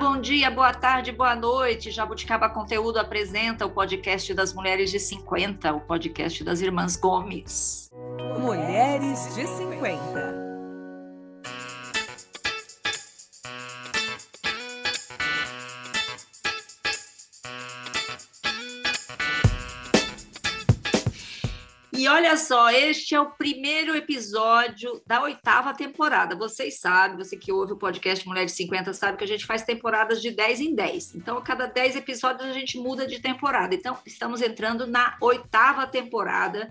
bom dia, boa tarde, boa noite. Jabuticaba Conteúdo apresenta o podcast das Mulheres de 50, o podcast das Irmãs Gomes. Mulheres de 50. Olha só, este é o primeiro episódio da oitava temporada. Vocês sabem, você que ouve o podcast Mulher de 50 sabe que a gente faz temporadas de 10 em 10. Então, a cada 10 episódios a gente muda de temporada. Então, estamos entrando na oitava temporada.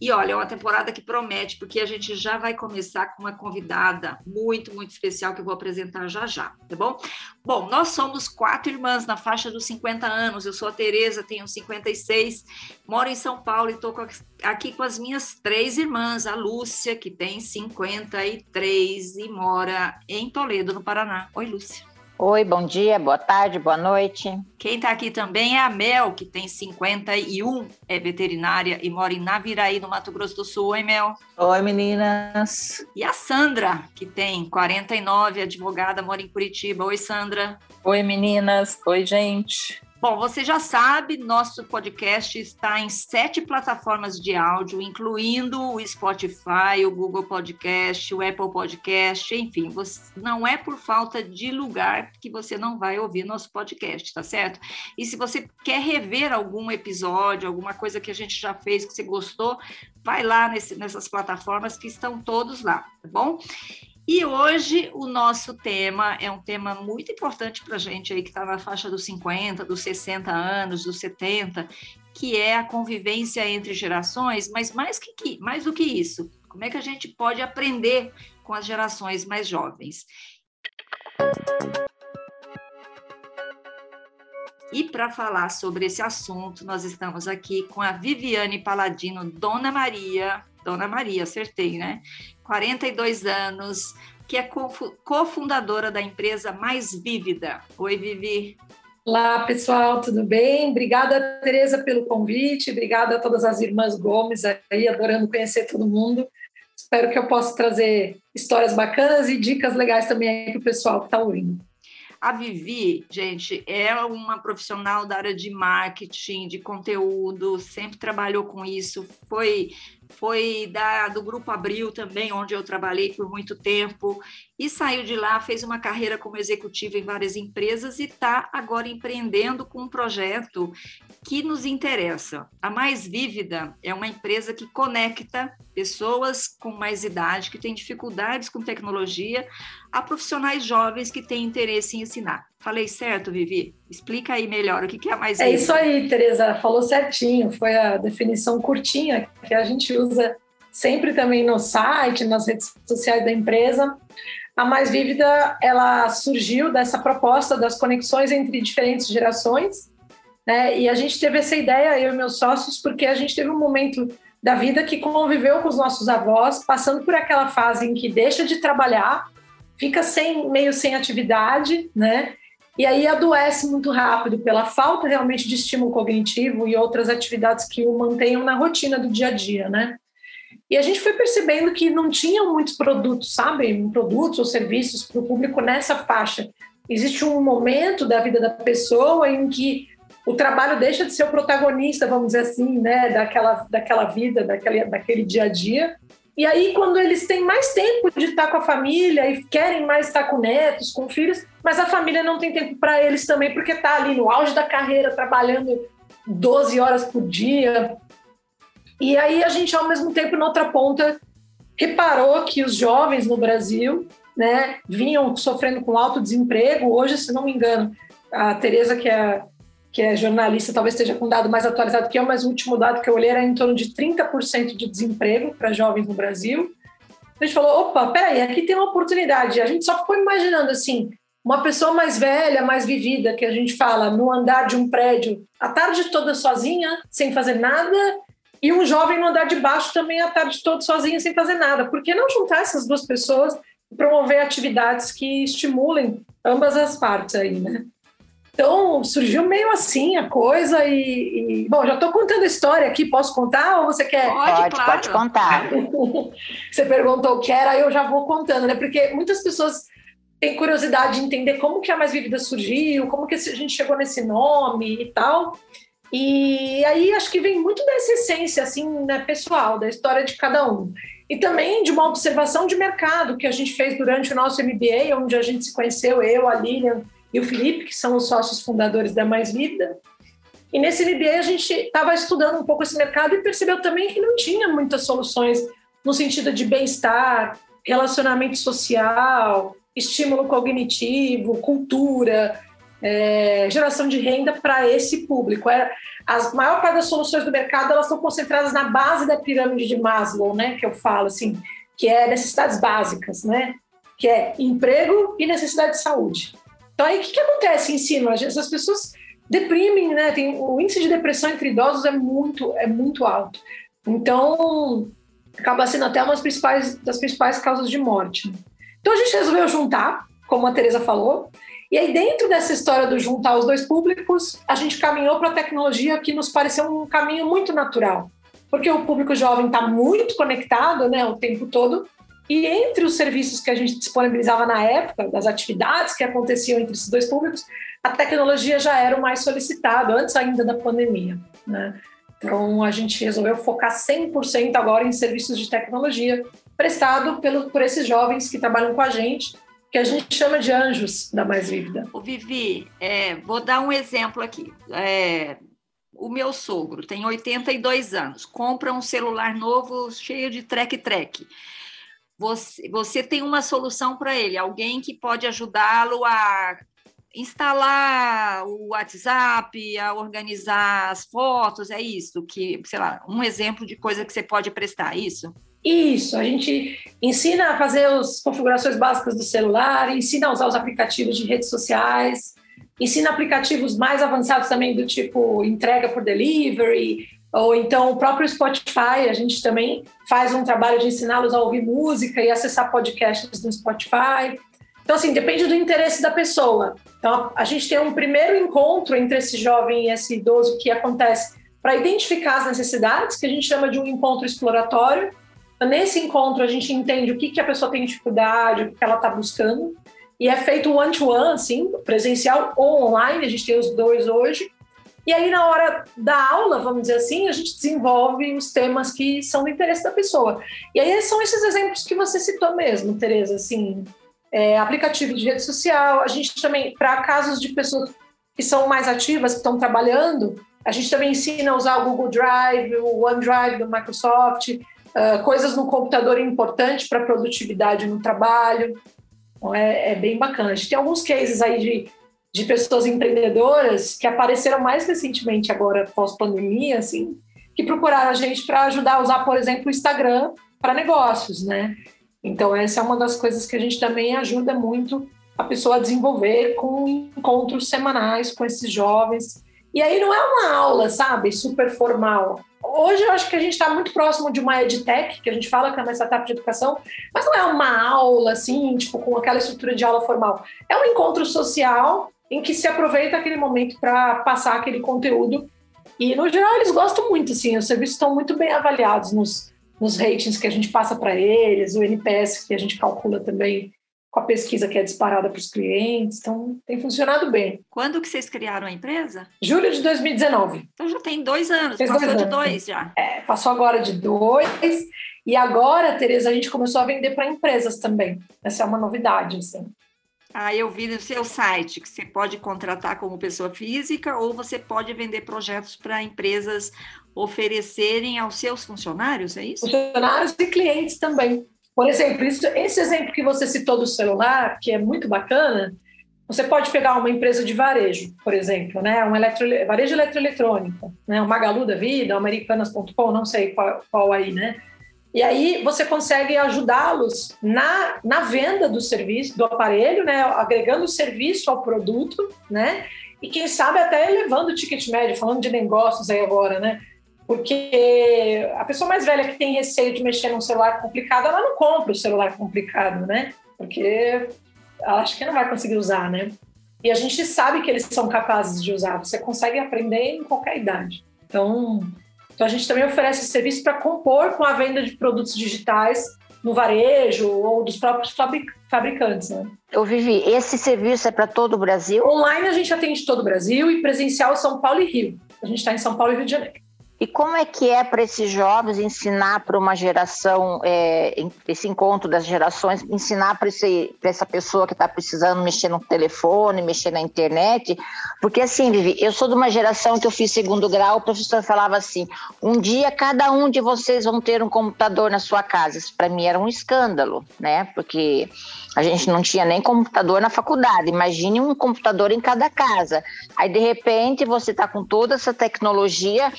E olha, é uma temporada que promete, porque a gente já vai começar com uma convidada muito, muito especial que eu vou apresentar já já, tá bom? Bom, nós somos quatro irmãs na faixa dos 50 anos. Eu sou a Tereza, tenho 56, moro em São Paulo e estou aqui com as minhas três irmãs, a Lúcia, que tem 53 e mora em Toledo, no Paraná. Oi, Lúcia. Oi, bom dia, boa tarde, boa noite. Quem está aqui também é a Mel, que tem 51, é veterinária e mora em Naviraí, no Mato Grosso do Sul. Oi, Mel. Oi, meninas. E a Sandra, que tem 49, advogada, mora em Curitiba. Oi, Sandra. Oi, meninas. Oi, gente. Bom, você já sabe, nosso podcast está em sete plataformas de áudio, incluindo o Spotify, o Google Podcast, o Apple Podcast, enfim, você, não é por falta de lugar que você não vai ouvir nosso podcast, tá certo? E se você quer rever algum episódio, alguma coisa que a gente já fez que você gostou, vai lá nesse, nessas plataformas que estão todos lá, tá bom? E hoje o nosso tema é um tema muito importante para a gente aí que está na faixa dos 50, dos 60 anos, dos 70, que é a convivência entre gerações, mas mais, que, mais do que isso, como é que a gente pode aprender com as gerações mais jovens. E para falar sobre esse assunto, nós estamos aqui com a Viviane Paladino, Dona Maria, Dona Maria, acertei, né? 42 anos, que é cofundadora da empresa Mais Vívida. Oi, Vivi. Olá, pessoal, tudo bem? Obrigada, Tereza, pelo convite. Obrigada a todas as irmãs Gomes aí, adorando conhecer todo mundo. Espero que eu possa trazer histórias bacanas e dicas legais também para o pessoal que está ouvindo. A Vivi, gente, é uma profissional da área de marketing, de conteúdo, sempre trabalhou com isso, foi foi da, do Grupo Abril também, onde eu trabalhei por muito tempo, e saiu de lá, fez uma carreira como executiva em várias empresas e está agora empreendendo com um projeto que nos interessa. A Mais Vívida é uma empresa que conecta pessoas com mais idade, que têm dificuldades com tecnologia, a profissionais jovens que têm interesse em ensinar. Falei certo, Vivi? Explica aí melhor o que é a Mais. É isso aí, Tereza, falou certinho, foi a definição curtinha que a gente usa sempre também no site, nas redes sociais da empresa. A Mais Vívida, ela surgiu dessa proposta das conexões entre diferentes gerações, né? E a gente teve essa ideia, eu e meus sócios, porque a gente teve um momento da vida que conviveu com os nossos avós, passando por aquela fase em que deixa de trabalhar, fica sem meio sem atividade, né? E aí adoece muito rápido pela falta realmente de estímulo cognitivo e outras atividades que o mantenham na rotina do dia a dia, né? E a gente foi percebendo que não tinham muitos produtos, sabe? Produtos ou serviços para o público nessa faixa. Existe um momento da vida da pessoa em que o trabalho deixa de ser o protagonista, vamos dizer assim, né? Daquela, daquela vida, daquele, daquele dia a dia. E aí, quando eles têm mais tempo de estar com a família e querem mais estar com netos, com filhos, mas a família não tem tempo para eles também, porque está ali no auge da carreira, trabalhando 12 horas por dia, e aí a gente, ao mesmo tempo, na outra ponta, reparou que os jovens no Brasil né, vinham sofrendo com alto desemprego. Hoje, se não me engano, a Tereza, que é, que é jornalista, talvez esteja com um dado mais atualizado que eu, mas o último dado que eu olhei era em torno de 30% de desemprego para jovens no Brasil. A gente falou, opa, peraí, aqui tem uma oportunidade. A gente só ficou imaginando assim, uma pessoa mais velha, mais vivida, que a gente fala, no andar de um prédio, a tarde toda sozinha, sem fazer nada, e um jovem no andar de baixo também a tarde toda sozinho sem fazer nada. Por que não juntar essas duas pessoas e promover atividades que estimulem ambas as partes aí, né? Então, surgiu meio assim a coisa e... e... Bom, já estou contando a história aqui, posso contar ou você quer? Pode, pode, claro. pode contar. você perguntou o que era, eu já vou contando, né? Porque muitas pessoas tem curiosidade de entender como que a Mais Vívida surgiu, como que a gente chegou nesse nome e tal. E aí acho que vem muito dessa essência assim, né, pessoal, da história de cada um. E também de uma observação de mercado que a gente fez durante o nosso MBA, onde a gente se conheceu, eu, a Lilian e o Felipe, que são os sócios fundadores da Mais Vida. E nesse MBA a gente estava estudando um pouco esse mercado e percebeu também que não tinha muitas soluções no sentido de bem-estar, relacionamento social, estímulo cognitivo, cultura, é, geração de renda para esse público. É, a maior parte das soluções do mercado elas estão concentradas na base da pirâmide de Maslow, né? Que eu falo assim, que é necessidades básicas, né? Que é emprego e necessidade de saúde. Então aí o que, que acontece em cima? As pessoas deprimem, né? Tem, o índice de depressão entre idosos é muito é muito alto. Então acaba sendo até uma das principais, das principais causas de morte. Então a gente resolveu juntar, como a Teresa falou, e aí, dentro dessa história do juntar os dois públicos, a gente caminhou para a tecnologia que nos pareceu um caminho muito natural, porque o público jovem está muito conectado né, o tempo todo, e entre os serviços que a gente disponibilizava na época, das atividades que aconteciam entre esses dois públicos, a tecnologia já era o mais solicitado, antes ainda da pandemia. Né? Então, a gente resolveu focar 100% agora em serviços de tecnologia prestado pelo, por esses jovens que trabalham com a gente que a gente chama de anjos da Mais Vívida. O Vivi, é, vou dar um exemplo aqui. É, o meu sogro tem 82 anos, compra um celular novo cheio de trek-trek. Você, você tem uma solução para ele, alguém que pode ajudá-lo a instalar o WhatsApp, a organizar as fotos, é isso que, sei lá, um exemplo de coisa que você pode prestar, é isso? Isso, a gente ensina a fazer as configurações básicas do celular, ensina a usar os aplicativos de redes sociais, ensina aplicativos mais avançados também do tipo entrega por delivery, ou então o próprio Spotify, a gente também faz um trabalho de ensiná-los a ouvir música e acessar podcasts no Spotify. Então, assim, depende do interesse da pessoa. Então, a gente tem um primeiro encontro entre esse jovem e esse idoso que acontece para identificar as necessidades, que a gente chama de um encontro exploratório, Nesse encontro, a gente entende o que, que a pessoa tem dificuldade, o que ela está buscando, e é feito one-to-one, assim, presencial ou online, a gente tem os dois hoje. E aí, na hora da aula, vamos dizer assim, a gente desenvolve os temas que são do interesse da pessoa. E aí são esses exemplos que você citou mesmo, Tereza, assim, é, aplicativo de rede social, a gente também, para casos de pessoas que são mais ativas, que estão trabalhando, a gente também ensina a usar o Google Drive, o OneDrive do Microsoft, Uh, coisas no computador importante para produtividade no trabalho. Então, é, é, bem bacana. A gente tem alguns cases aí de, de pessoas empreendedoras que apareceram mais recentemente, agora pós-pandemia, assim, que procuraram a gente para ajudar a usar, por exemplo, o Instagram para negócios, né? Então, essa é uma das coisas que a gente também ajuda muito a pessoa a desenvolver com encontros semanais com esses jovens. E aí não é uma aula, sabe, super formal Hoje eu acho que a gente está muito próximo de uma edtech, que a gente fala que é uma startup de educação, mas não é uma aula assim, tipo, com aquela estrutura de aula formal. É um encontro social em que se aproveita aquele momento para passar aquele conteúdo. E, no geral, eles gostam muito, assim, os serviços estão muito bem avaliados nos, nos ratings que a gente passa para eles, o NPS que a gente calcula também com a pesquisa que é disparada para os clientes, então tem funcionado bem. Quando que vocês criaram a empresa? Julho de 2019. Então já tem dois anos, Fez passou dois de anos. dois já. É, passou agora de dois, e agora, Tereza, a gente começou a vender para empresas também. Essa é uma novidade, assim. Ah, eu vi no seu site que você pode contratar como pessoa física ou você pode vender projetos para empresas oferecerem aos seus funcionários, é isso? Funcionários e clientes também. Por exemplo, esse exemplo que você citou do celular, que é muito bacana, você pode pegar uma empresa de varejo, por exemplo, né? um eletro, varejo eletroeletrônico, né? um Magalu da vida, americanas.com, não sei qual, qual aí, né? E aí você consegue ajudá-los na, na venda do serviço, do aparelho, né? agregando serviço ao produto, né? E quem sabe até elevando o ticket médio, falando de negócios aí agora, né? Porque a pessoa mais velha que tem receio de mexer num celular complicado, ela não compra o celular complicado, né? Porque ela acha que não vai conseguir usar, né? E a gente sabe que eles são capazes de usar, você consegue aprender em qualquer idade. Então, então a gente também oferece serviço para compor com a venda de produtos digitais no varejo ou dos próprios fabricantes. Né? Eu vivi. Esse serviço é para todo o Brasil? Online a gente atende todo o Brasil e presencial São Paulo e Rio. A gente está em São Paulo e Rio de Janeiro. E como é que é para esses jovens ensinar para uma geração, é, esse encontro das gerações, ensinar para essa pessoa que está precisando mexer no telefone, mexer na internet? Porque assim, Vivi, eu sou de uma geração que eu fiz segundo grau, o professor falava assim: um dia cada um de vocês vão ter um computador na sua casa. Isso para mim era um escândalo, né? Porque a gente não tinha nem computador na faculdade. Imagine um computador em cada casa. Aí, de repente, você está com toda essa tecnologia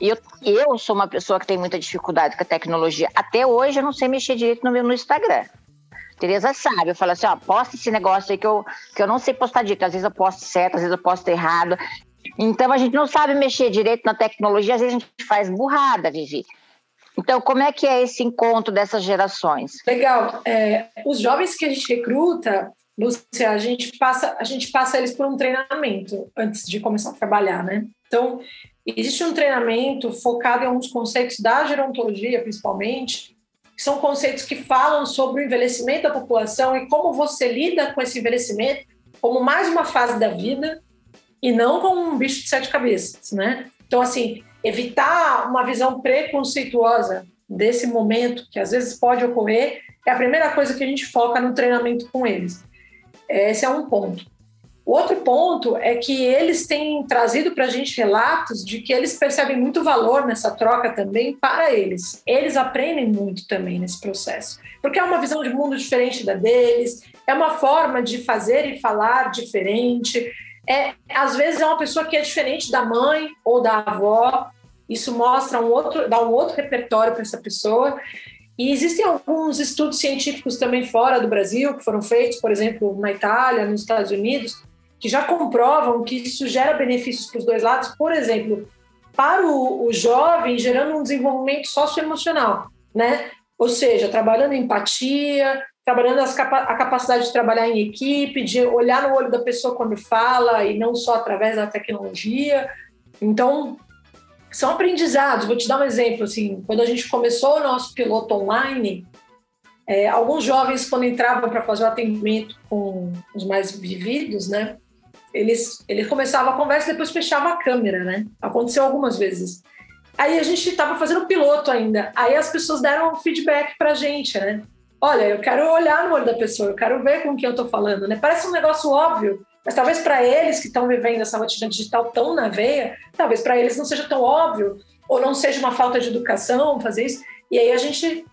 e eu, eu sou uma pessoa que tem muita dificuldade com a tecnologia. Até hoje eu não sei mexer direito no meu no Instagram. Tereza sabe, eu falo assim, ó, posta esse negócio aí que eu, que eu não sei postar direito. Às vezes eu posto certo, às vezes eu posto errado. Então a gente não sabe mexer direito na tecnologia, às vezes a gente faz burrada, Vivi. Então, como é que é esse encontro dessas gerações? Legal. É, os jovens que a gente recruta, Lúcia, a gente passa, a gente passa eles por um treinamento antes de começar a trabalhar, né? Então, Existe um treinamento focado em alguns conceitos da gerontologia, principalmente, que são conceitos que falam sobre o envelhecimento da população e como você lida com esse envelhecimento como mais uma fase da vida e não como um bicho de sete cabeças, né? Então, assim, evitar uma visão preconceituosa desse momento, que às vezes pode ocorrer, é a primeira coisa que a gente foca no treinamento com eles. Esse é um ponto. O outro ponto é que eles têm trazido para a gente relatos de que eles percebem muito valor nessa troca também para eles. Eles aprendem muito também nesse processo, porque é uma visão de mundo diferente da deles, é uma forma de fazer e falar diferente. É, às vezes é uma pessoa que é diferente da mãe ou da avó. Isso mostra um outro, dá um outro repertório para essa pessoa. E existem alguns estudos científicos também fora do Brasil que foram feitos, por exemplo, na Itália, nos Estados Unidos, que já comprovam que isso gera benefícios para os dois lados, por exemplo, para o, o jovem, gerando um desenvolvimento socioemocional, né? Ou seja, trabalhando empatia, trabalhando capa a capacidade de trabalhar em equipe, de olhar no olho da pessoa quando fala e não só através da tecnologia. Então, são aprendizados. Vou te dar um exemplo. Assim, quando a gente começou o nosso piloto online, é, alguns jovens, quando entravam para fazer o atendimento com os mais vividos, né? eles, eles começavam a conversa e depois fechavam a câmera, né? Aconteceu algumas vezes. Aí a gente estava fazendo piloto ainda. Aí as pessoas deram feedback para a gente, né? Olha, eu quero olhar no olho da pessoa, eu quero ver com quem eu estou falando, né? Parece um negócio óbvio, mas talvez para eles que estão vivendo essa rotina digital tão na veia, talvez para eles não seja tão óbvio, ou não seja uma falta de educação fazer isso. E aí a gente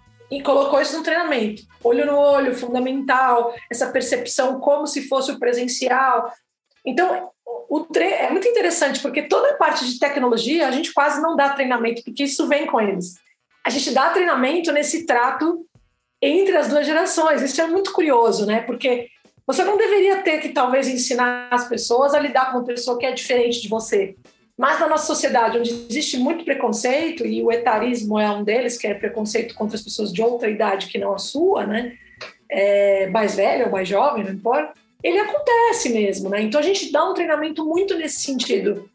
colocou isso no treinamento. Olho no olho, fundamental, essa percepção como se fosse o presencial, então, o tre é muito interessante, porque toda a parte de tecnologia a gente quase não dá treinamento, porque isso vem com eles. A gente dá treinamento nesse trato entre as duas gerações. Isso é muito curioso, né? Porque você não deveria ter que talvez ensinar as pessoas a lidar com uma pessoa que é diferente de você. Mas na nossa sociedade, onde existe muito preconceito, e o etarismo é um deles, que é preconceito contra as pessoas de outra idade que não a sua, né? É, mais velha ou mais jovem, não importa ele acontece mesmo, né? Então a gente dá um treinamento muito nesse sentido.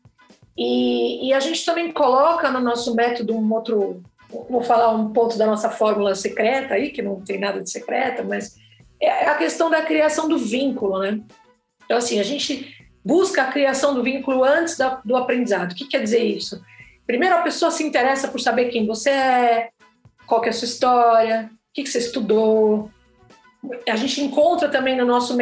E, e, a gente também coloca no nosso método um outro, vou falar um ponto da nossa fórmula secreta aí, que não tem nada de secreta, mas é a questão da criação do vínculo, né? Então, assim, a gente busca a criação do vínculo antes da, do aprendizado. O que quer dizer isso? Primeiro, a pessoa se interessa por saber quem você é, qual é a sua história, o que, que você estudou, a gente encontra também no nosso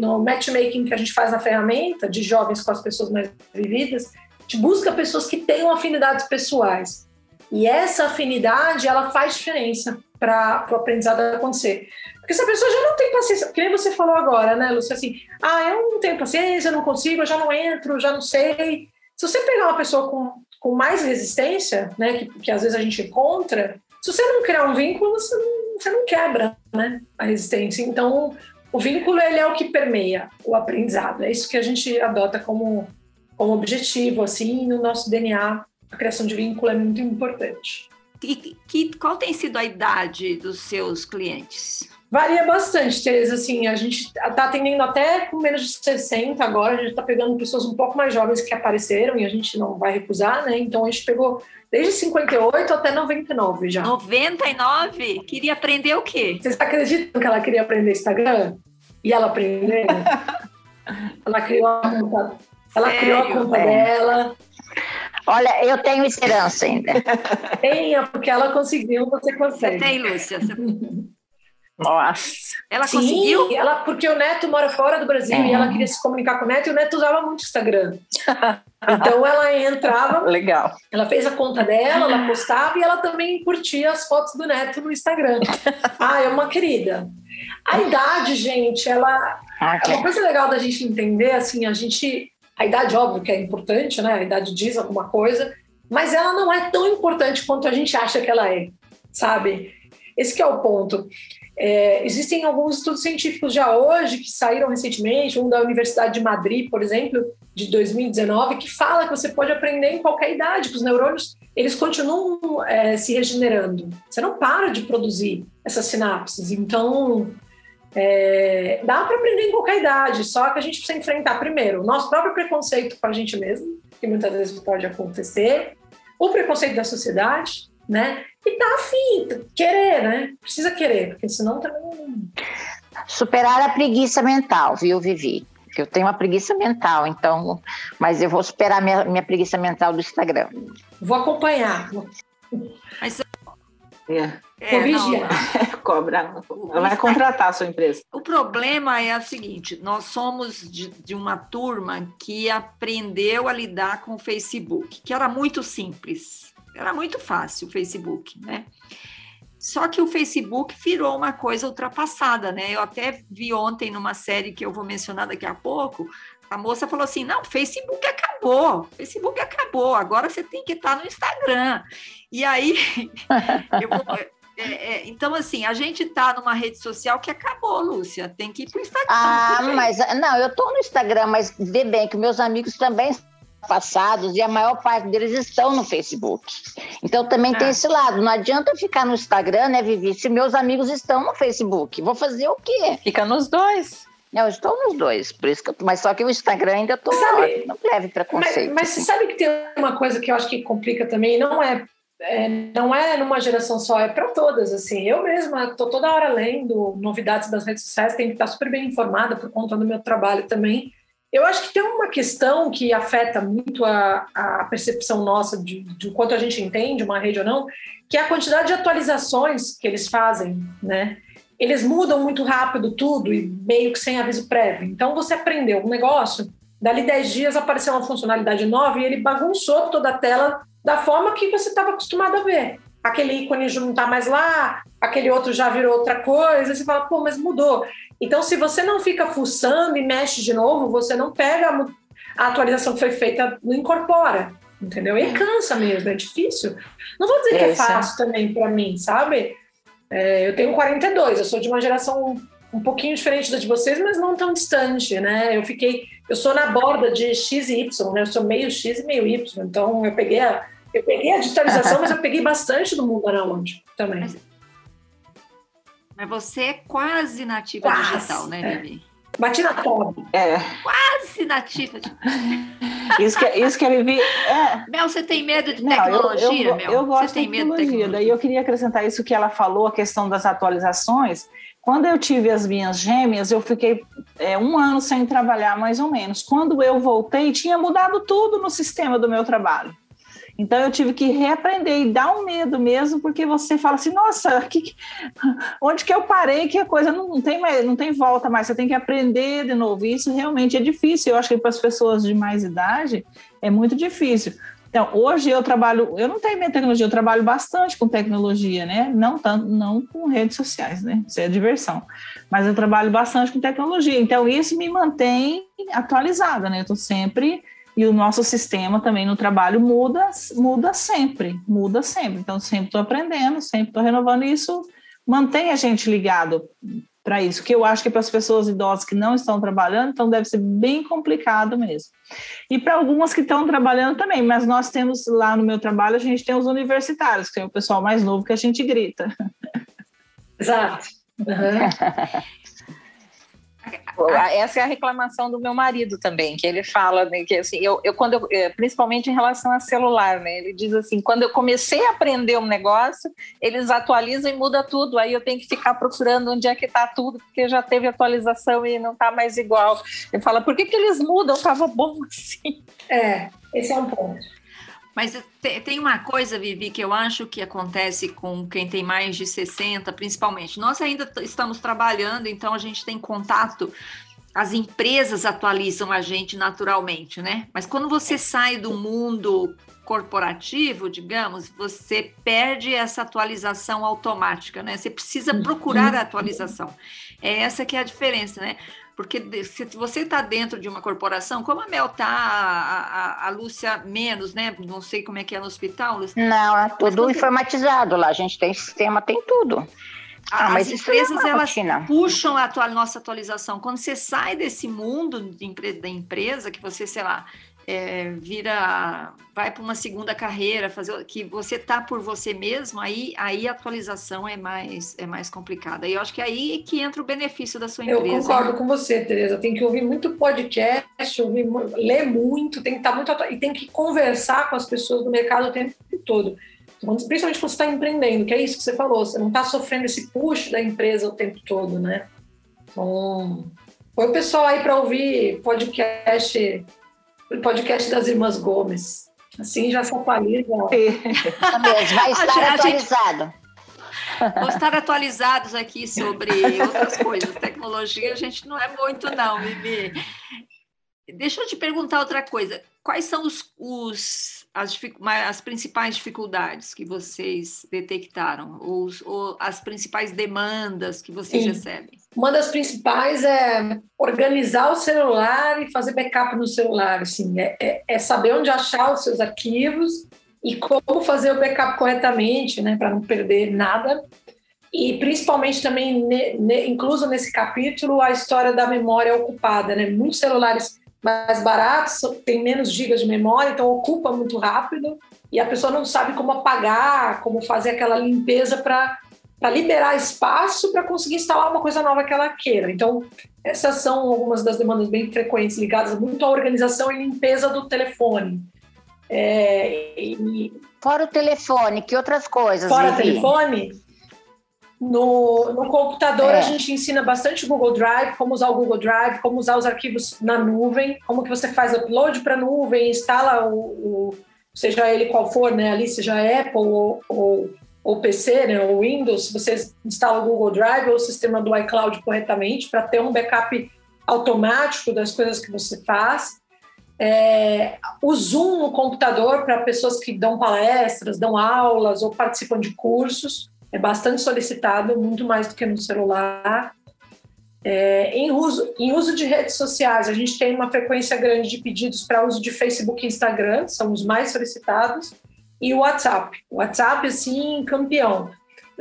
no matchmaking que a gente faz na ferramenta de jovens com as pessoas mais vividas, a gente busca pessoas que tenham afinidades pessoais. E essa afinidade, ela faz diferença para o aprendizado acontecer. Porque se a pessoa já não tem paciência, que nem você falou agora, né, Lúcia, assim, ah, eu não tenho paciência, eu não consigo, eu já não entro, já não sei. Se você pegar uma pessoa com, com mais resistência, né, que, que às vezes a gente encontra, se você não criar um vínculo, você não você não quebra né, a resistência. Então, o vínculo ele é o que permeia o aprendizado. É isso que a gente adota como, como objetivo, assim, no nosso DNA. A criação de vínculo é muito importante. E que, qual tem sido a idade dos seus clientes? Varia bastante, Tereza. Assim, a gente está atendendo até com menos de 60 agora, a gente está pegando pessoas um pouco mais jovens que apareceram e a gente não vai recusar, né? Então a gente pegou desde 58 até 99 já. 99? Queria aprender o quê? Vocês acreditam que ela queria aprender Instagram? E ela aprendeu? ela criou a conta, ela criou a conta é. dela. Olha, eu tenho esperança ainda. Tenha, porque ela conseguiu, você consegue. Você tem, Lúcia. Você... Nossa. Ela Sim, conseguiu? Ela, porque o Neto mora fora do Brasil é. e ela queria se comunicar com o Neto e o Neto usava muito Instagram. então ela entrava. Legal. Ela fez a conta dela, ela postava e ela também curtia as fotos do Neto no Instagram. ah, é uma querida. A idade, gente, ela. Okay. É uma coisa legal da gente entender, assim, a gente. A idade, óbvio que é importante, né? A idade diz alguma coisa, mas ela não é tão importante quanto a gente acha que ela é, sabe? Esse é o ponto. É, existem alguns estudos científicos já hoje que saíram recentemente, um da Universidade de Madrid, por exemplo, de 2019, que fala que você pode aprender em qualquer idade, que os neurônios eles continuam é, se regenerando. Você não para de produzir essas sinapses. Então, é, dá para aprender em qualquer idade, só que a gente precisa enfrentar primeiro o nosso próprio preconceito com a gente mesmo, que muitas vezes pode acontecer, o preconceito da sociedade, né? E tá afim, querer, né? Precisa querer, porque senão também. Superar a preguiça mental, viu, Vivi? Eu tenho uma preguiça mental, então. Mas eu vou superar minha, minha preguiça mental do Instagram. Vou acompanhar. Mas. É. É, vigiar. Cobra. Ela vai contratar a sua empresa. O problema é o seguinte: nós somos de, de, uma turma que aprendeu a lidar com o Facebook, que era muito simples. Era muito fácil o Facebook, né? Só que o Facebook virou uma coisa ultrapassada, né? Eu até vi ontem numa série que eu vou mencionar daqui a pouco, a moça falou assim: não, Facebook acabou, Facebook acabou, agora você tem que estar no Instagram. E aí, vou, é, é, então, assim, a gente está numa rede social que acabou, Lúcia, tem que ir para o Instagram. Ah, mas não, eu estou no Instagram, mas vê bem que meus amigos também passados e a maior parte deles estão no Facebook. Então também tem é. esse lado. Não adianta ficar no Instagram, né, Vivi? Se meus amigos estão no Facebook, vou fazer o quê? Fica nos dois. Eu estou nos dois, por isso que eu, mas só que o Instagram ainda estou sabe, não leve preconceito. Mas, mas assim. você sabe que tem uma coisa que eu acho que complica também, não é, é não é numa geração só, é para todas assim. Eu mesma estou toda hora lendo novidades das redes sociais, tenho que estar super bem informada por conta do meu trabalho também. Eu acho que tem uma questão que afeta muito a, a percepção nossa de, de quanto a gente entende uma rede ou não, que é a quantidade de atualizações que eles fazem, né? Eles mudam muito rápido tudo e meio que sem aviso prévio. Então você aprendeu um negócio, dali 10 dias apareceu uma funcionalidade nova e ele bagunçou toda a tela da forma que você estava acostumado a ver. Aquele ícone já não está mais lá, aquele outro já virou outra coisa, você fala, pô, mas mudou. Então, se você não fica fuçando e mexe de novo, você não pega a atualização que foi feita, não incorpora, entendeu? E cansa mesmo, é difícil. Não vou dizer que é fácil também para mim, sabe? É, eu tenho 42, eu sou de uma geração um pouquinho diferente da de vocês, mas não tão distante, né? Eu fiquei, eu sou na borda de X e Y, né? Eu sou meio X e meio Y, então eu peguei a, eu peguei a digitalização, mas eu peguei bastante do mundo analógico também. Mas você é quase nativa quase, digital, né, Vivi? É. Bati na toba. É. Quase nativa. isso que, isso que a Vivi. É. Mel, você tem medo de tecnologia, Não, eu, eu, Mel? Eu gosto você tem de tecnologia. Medo de tecnologia. Daí eu queria acrescentar isso que ela falou, a questão das atualizações. Quando eu tive as minhas gêmeas, eu fiquei é, um ano sem trabalhar, mais ou menos. Quando eu voltei, tinha mudado tudo no sistema do meu trabalho. Então eu tive que reaprender e dar um medo mesmo, porque você fala assim, nossa, que, onde que eu parei que a coisa não, não, tem mais, não tem volta mais, você tem que aprender de novo. E isso realmente é difícil. Eu acho que para as pessoas de mais idade é muito difícil. Então, hoje eu trabalho, eu não tenho minha tecnologia, eu trabalho bastante com tecnologia, né? Não tanto, não com redes sociais, né? Isso é diversão. Mas eu trabalho bastante com tecnologia. Então, isso me mantém atualizada, né? Eu estou sempre e o nosso sistema também no trabalho muda, muda sempre, muda sempre. Então, sempre estou aprendendo, sempre estou renovando isso, mantém a gente ligado para isso, que eu acho que para as pessoas idosas que não estão trabalhando, então deve ser bem complicado mesmo. E para algumas que estão trabalhando também, mas nós temos lá no meu trabalho, a gente tem os universitários, que é o pessoal mais novo que a gente grita. Exato. Uhum. Essa é a reclamação do meu marido também, que ele fala né, que assim, eu, eu quando eu, é, principalmente em relação a celular, né? Ele diz assim, quando eu comecei a aprender um negócio, eles atualizam e muda tudo, aí eu tenho que ficar procurando onde é que está tudo, porque já teve atualização e não está mais igual. Ele fala, por que, que eles mudam? Estava bom assim. É, esse é um ponto. Mas tem uma coisa, Vivi, que eu acho que acontece com quem tem mais de 60, principalmente. Nós ainda estamos trabalhando, então a gente tem contato. As empresas atualizam a gente naturalmente, né? Mas quando você sai do mundo corporativo, digamos, você perde essa atualização automática, né? Você precisa procurar a atualização. É essa que é a diferença, né? Porque se você está dentro de uma corporação, como a Mel está, a, a, a, Lúcia menos, né? Não sei como é que é no hospital, Lúcia. Não, é tudo informatizado lá. A gente tem sistema, tem tudo. Ah, mas As é empresas é elas rotina. puxam a tua, nossa atualização. Quando você sai desse mundo de, da empresa, que você, sei lá, é, vira, vai para uma segunda carreira, fazer que você tá por você mesmo, aí, aí a atualização é mais é mais complicada. E eu acho que é aí que entra o benefício da sua empresa. Eu concordo com você, Tereza. Tem que ouvir muito podcast, ouvir, ler muito, tem que estar tá muito e tem que conversar com as pessoas do mercado o tempo todo. Principalmente quando você está empreendendo, que é isso que você falou, você não está sofrendo esse push da empresa o tempo todo, né? Então, põe o pessoal aí para ouvir podcast podcast das Irmãs Gomes. Assim já se atualiza. Vai estar atualizado. Vamos estar atualizados aqui sobre outras coisas. Tecnologia a gente não é muito, não, Bibi. Deixa eu te perguntar outra coisa. Quais são os, os as, as, principais dificuldades que vocês detectaram? Ou, ou as principais demandas que vocês Sim. recebem? Uma das principais é organizar o celular e fazer backup no celular. Assim, é, é, é saber onde achar os seus arquivos e como fazer o backup corretamente, né, para não perder nada. E principalmente também, ne, ne, incluso nesse capítulo, a história da memória ocupada. Né? Muitos celulares mais baratos têm menos gigas de memória, então ocupa muito rápido e a pessoa não sabe como apagar, como fazer aquela limpeza para para liberar espaço para conseguir instalar uma coisa nova que ela queira. Então, essas são algumas das demandas bem frequentes ligadas muito à organização e limpeza do telefone. É, e... Fora o telefone, que outras coisas? Fora o telefone, no, no computador é. a gente ensina bastante o Google Drive, como usar o Google Drive, como usar os arquivos na nuvem, como que você faz upload para a nuvem, instala o, o, seja ele qual for, né, ali seja Apple ou, ou ou PC, né, ou Windows, você instala o Google Drive ou o sistema do iCloud corretamente para ter um backup automático das coisas que você faz. É, o Zoom no computador para pessoas que dão palestras, dão aulas ou participam de cursos é bastante solicitado, muito mais do que no celular. É, em, uso, em uso de redes sociais, a gente tem uma frequência grande de pedidos para uso de Facebook e Instagram, são os mais solicitados e o WhatsApp. O WhatsApp, assim, campeão.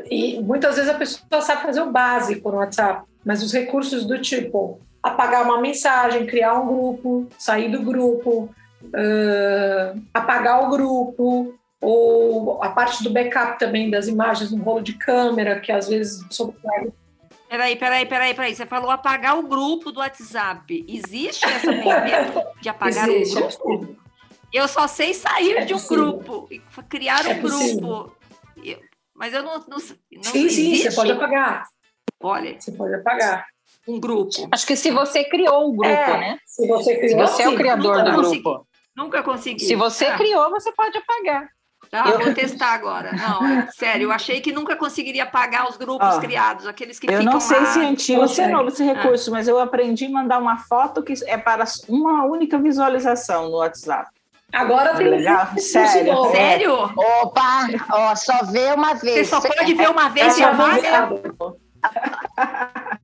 E muitas vezes a pessoa sabe fazer o básico no WhatsApp, mas os recursos do tipo apagar uma mensagem, criar um grupo, sair do grupo, uh, apagar o grupo, ou a parte do backup também das imagens no rolo de câmera, que às vezes sobrecarrega. Peraí, peraí, peraí, peraí. Você falou apagar o grupo do WhatsApp. Existe essa ferramenta de apagar Existe, o grupo? Eu só sei sair é de um grupo, criar um é grupo. Eu, mas eu não, não, não Sim, sim, você pode apagar. Olha. Você pode apagar. Um grupo. Acho que se você criou o grupo, é, né? Se você criou, se você sim, é o criador do consegui, grupo. Nunca consegui. Se você ah. criou, você pode apagar. Tá, eu vou testar agora. Não, é, sério, eu achei que nunca conseguiria apagar os grupos criados, aqueles que eu ficam Eu não sei lá. se é antigo ou se é novo esse recurso, ah. mas eu aprendi a mandar uma foto que é para uma única visualização no WhatsApp. Agora tem legal. Sério? Sério? Opa, ó, só vê uma vez. Você só pode ver uma vez é, e amar?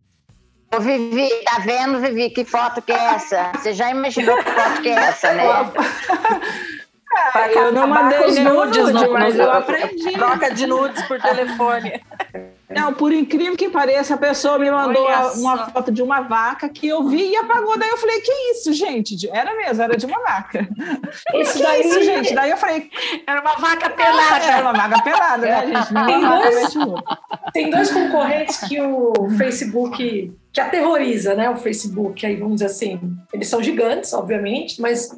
Ô, Vivi, tá vendo, Vivi, que foto que é essa? Você já imaginou que foto que é essa, né? Ah, eu não mandei os nudes, no, mas eu aprendi. Troca de nudes por telefone. Não, por incrível que pareça, a pessoa me mandou uma foto de uma vaca que eu vi e apagou. Daí eu falei, que isso, gente? Era mesmo, era de uma vaca. Isso que daí, isso, gente? Daí eu falei... Era uma vaca pelada. Era uma vaca pelada, né, gente? Tem dois, tem dois concorrentes que o Facebook... Que aterroriza, né, o Facebook. Aí, vamos dizer assim, eles são gigantes, obviamente, mas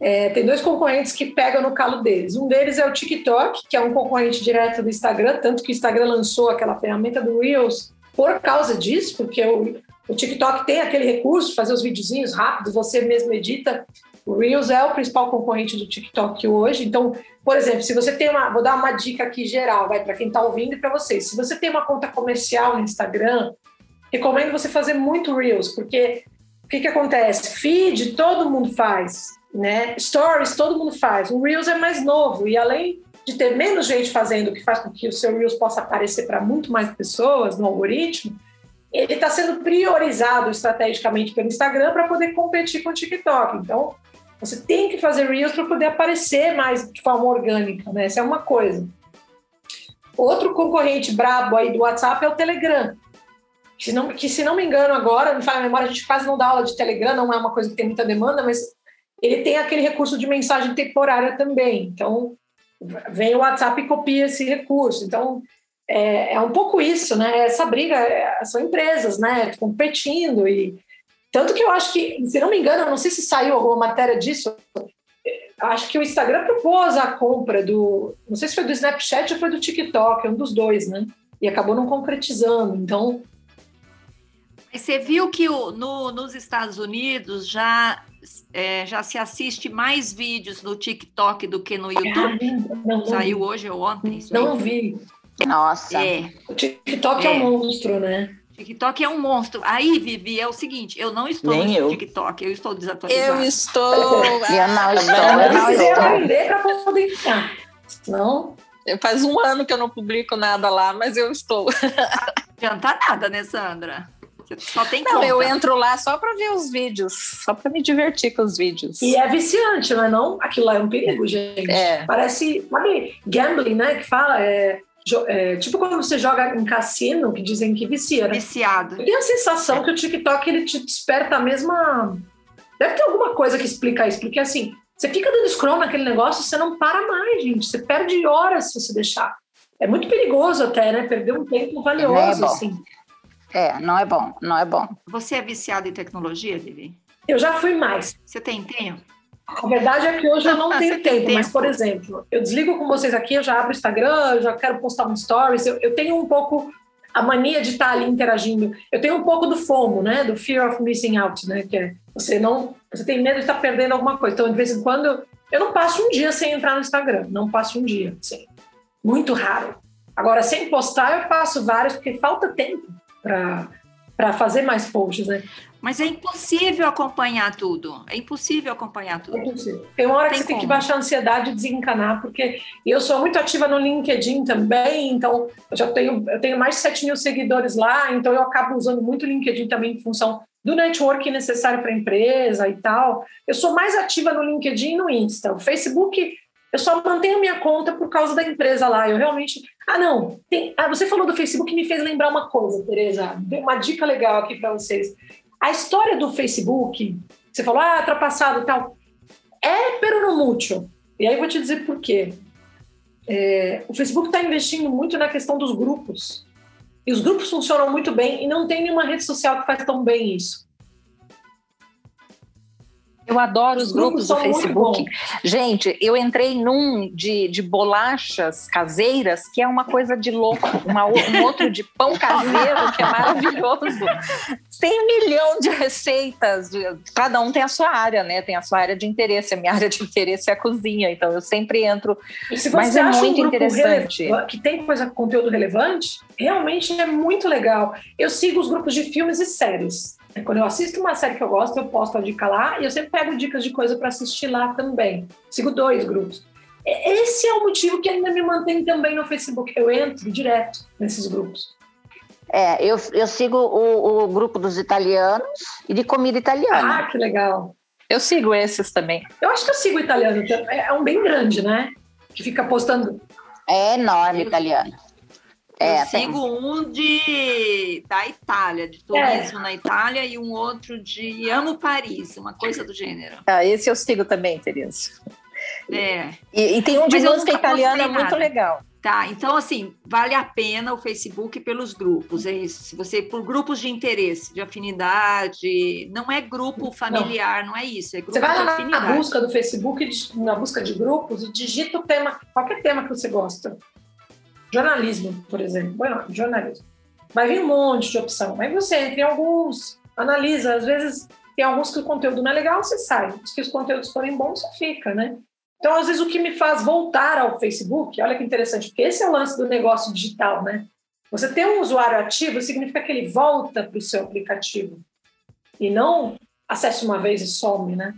é, tem dois concorrentes que pegam no calo deles. Um deles é o TikTok, que é um concorrente direto do Instagram, tanto que o Instagram lançou aquela ferramenta do Reels por causa disso, porque o, o TikTok tem aquele recurso, fazer os videozinhos rápidos, você mesmo edita. O Reels é o principal concorrente do TikTok hoje. Então, por exemplo, se você tem uma. Vou dar uma dica aqui geral, vai para quem está ouvindo e para vocês. Se você tem uma conta comercial no Instagram, recomendo você fazer muito Reels, porque o que, que acontece? Feed todo mundo faz né? Stories todo mundo faz. O Reels é mais novo e além de ter menos gente fazendo, que faz com que o seu Reels possa aparecer para muito mais pessoas no algoritmo, ele está sendo priorizado estrategicamente pelo Instagram para poder competir com o TikTok. Então, você tem que fazer Reels para poder aparecer mais de forma orgânica, né? Essa é uma coisa. Outro concorrente brabo aí do WhatsApp é o Telegram. Que, não, que se não me engano agora, me fala a memória, a gente quase não dá aula de Telegram, não é uma coisa que tem muita demanda, mas ele tem aquele recurso de mensagem temporária também. Então, vem o WhatsApp e copia esse recurso. Então, é, é um pouco isso, né? Essa briga é, são empresas, né? Competindo e tanto que eu acho que, se não me engano, eu não sei se saiu alguma matéria disso. Acho que o Instagram propôs a compra do, não sei se foi do Snapchat ou foi do TikTok, um dos dois, né? E acabou não concretizando. Então, você viu que no, nos Estados Unidos já é, já se assiste mais vídeos no TikTok do que no YouTube? Não, não, Saiu hoje ou ontem? Não vi. Nossa. É. O TikTok é. é um monstro, né? TikTok é um monstro. Aí, Vivi, é o seguinte, eu não estou Nem no eu. TikTok, eu estou desatualizada. Eu estou. eu não estou. Eu não estou. aprender para poder ficar. Não. Faz um ano que eu não publico nada lá, mas eu estou. Não adianta nada, né, Sandra? Só tem Não, eu entro lá só para ver os vídeos, só para me divertir com os vídeos. E é viciante, não é não? Aquilo lá é um perigo, gente. É. Parece, sabe, gambling, né, que fala, é, é, tipo quando você joga em cassino, que dizem que vicia, né? Viciado. E a sensação é. que o TikTok, ele te desperta a mesma... Deve ter alguma coisa que explica isso, porque assim, você fica dando scroll naquele negócio, você não para mais, gente. Você perde horas se você deixar. É muito perigoso até, né? Perder um tempo valioso, é assim. É, não é bom, não é bom. Você é viciada em tecnologia, Vivi? Eu já fui mais. Você tem tempo? A verdade é que hoje eu não tenho tempo, tempo, mas, por exemplo, eu desligo com vocês aqui, eu já abro o Instagram, eu já quero postar um stories, eu, eu tenho um pouco a mania de estar ali interagindo. Eu tenho um pouco do FOMO, né? Do fear of missing out, né? Que é você não, você tem medo de estar perdendo alguma coisa. Então, de vez em quando, eu não passo um dia sem entrar no Instagram, não passo um dia, sim. Muito raro. Agora, sem postar, eu passo vários porque falta tempo para fazer mais posts, né? Mas é impossível acompanhar tudo. É impossível acompanhar tudo. É impossível. Tem uma hora tem que você como. tem que baixar a ansiedade e desencanar, porque eu sou muito ativa no LinkedIn também, então eu já tenho, eu tenho mais de 7 mil seguidores lá, então eu acabo usando muito o LinkedIn também em função do network necessário para a empresa e tal. Eu sou mais ativa no LinkedIn e no Insta. O Facebook eu só mantenho minha conta por causa da empresa lá. Eu realmente. Ah, não. Tem... Ah, você falou do Facebook me fez lembrar uma coisa, Tereza. Uma dica legal aqui para vocês. A história do Facebook, você falou, ah, ultrapassado e tal. É pero no mucho. E aí eu vou te dizer por quê. É, o Facebook está investindo muito na questão dos grupos. E os grupos funcionam muito bem e não tem nenhuma rede social que faz tão bem isso. Eu adoro os, os grupos, grupos do Facebook. Gente, eu entrei num de, de bolachas caseiras, que é uma coisa de louco, uma, um outro de pão caseiro, que é maravilhoso. Tem um milhão de receitas, cada um tem a sua área, né? Tem a sua área de interesse. A minha área de interesse é a cozinha, então eu sempre entro. mas é muito um interessante. Que tem coisa, conteúdo relevante, realmente é muito legal. Eu sigo os grupos de filmes e séries. Quando eu assisto uma série que eu gosto, eu posto a dica lá e eu sempre pego dicas de coisa para assistir lá também. Sigo dois grupos. Esse é o motivo que ainda me mantém também no Facebook. Eu entro direto nesses grupos. É, eu, eu sigo o, o grupo dos italianos e de comida italiana. Ah, que legal. Eu sigo esses também. Eu acho que eu sigo o italiano. É um bem grande, né? Que fica postando. É enorme italiano. É, eu sigo um de da Itália, de turismo é. na Itália, e um outro de Amo Paris, uma coisa do gênero. Ah, esse eu sigo também, Tereza. É. E, e tem um de Mas música italiana muito legal. Tá, então assim, vale a pena o Facebook pelos grupos, é isso. Se você, por grupos de interesse, de afinidade, não é grupo familiar, não, não é isso, é grupo você vai na busca do Facebook, na busca de grupos, e digita o tema, qualquer tema que você gosta. Jornalismo, por exemplo. Bueno, jornalismo. Vai vir um monte de opção. Aí você entra em alguns, analisa, às vezes tem alguns que o conteúdo não é legal, você sai. Se os conteúdos forem bons, você fica, né? Então, às vezes, o que me faz voltar ao Facebook, olha que interessante, porque esse é o lance do negócio digital, né? Você ter um usuário ativo significa que ele volta para o seu aplicativo e não acessa uma vez e some, né?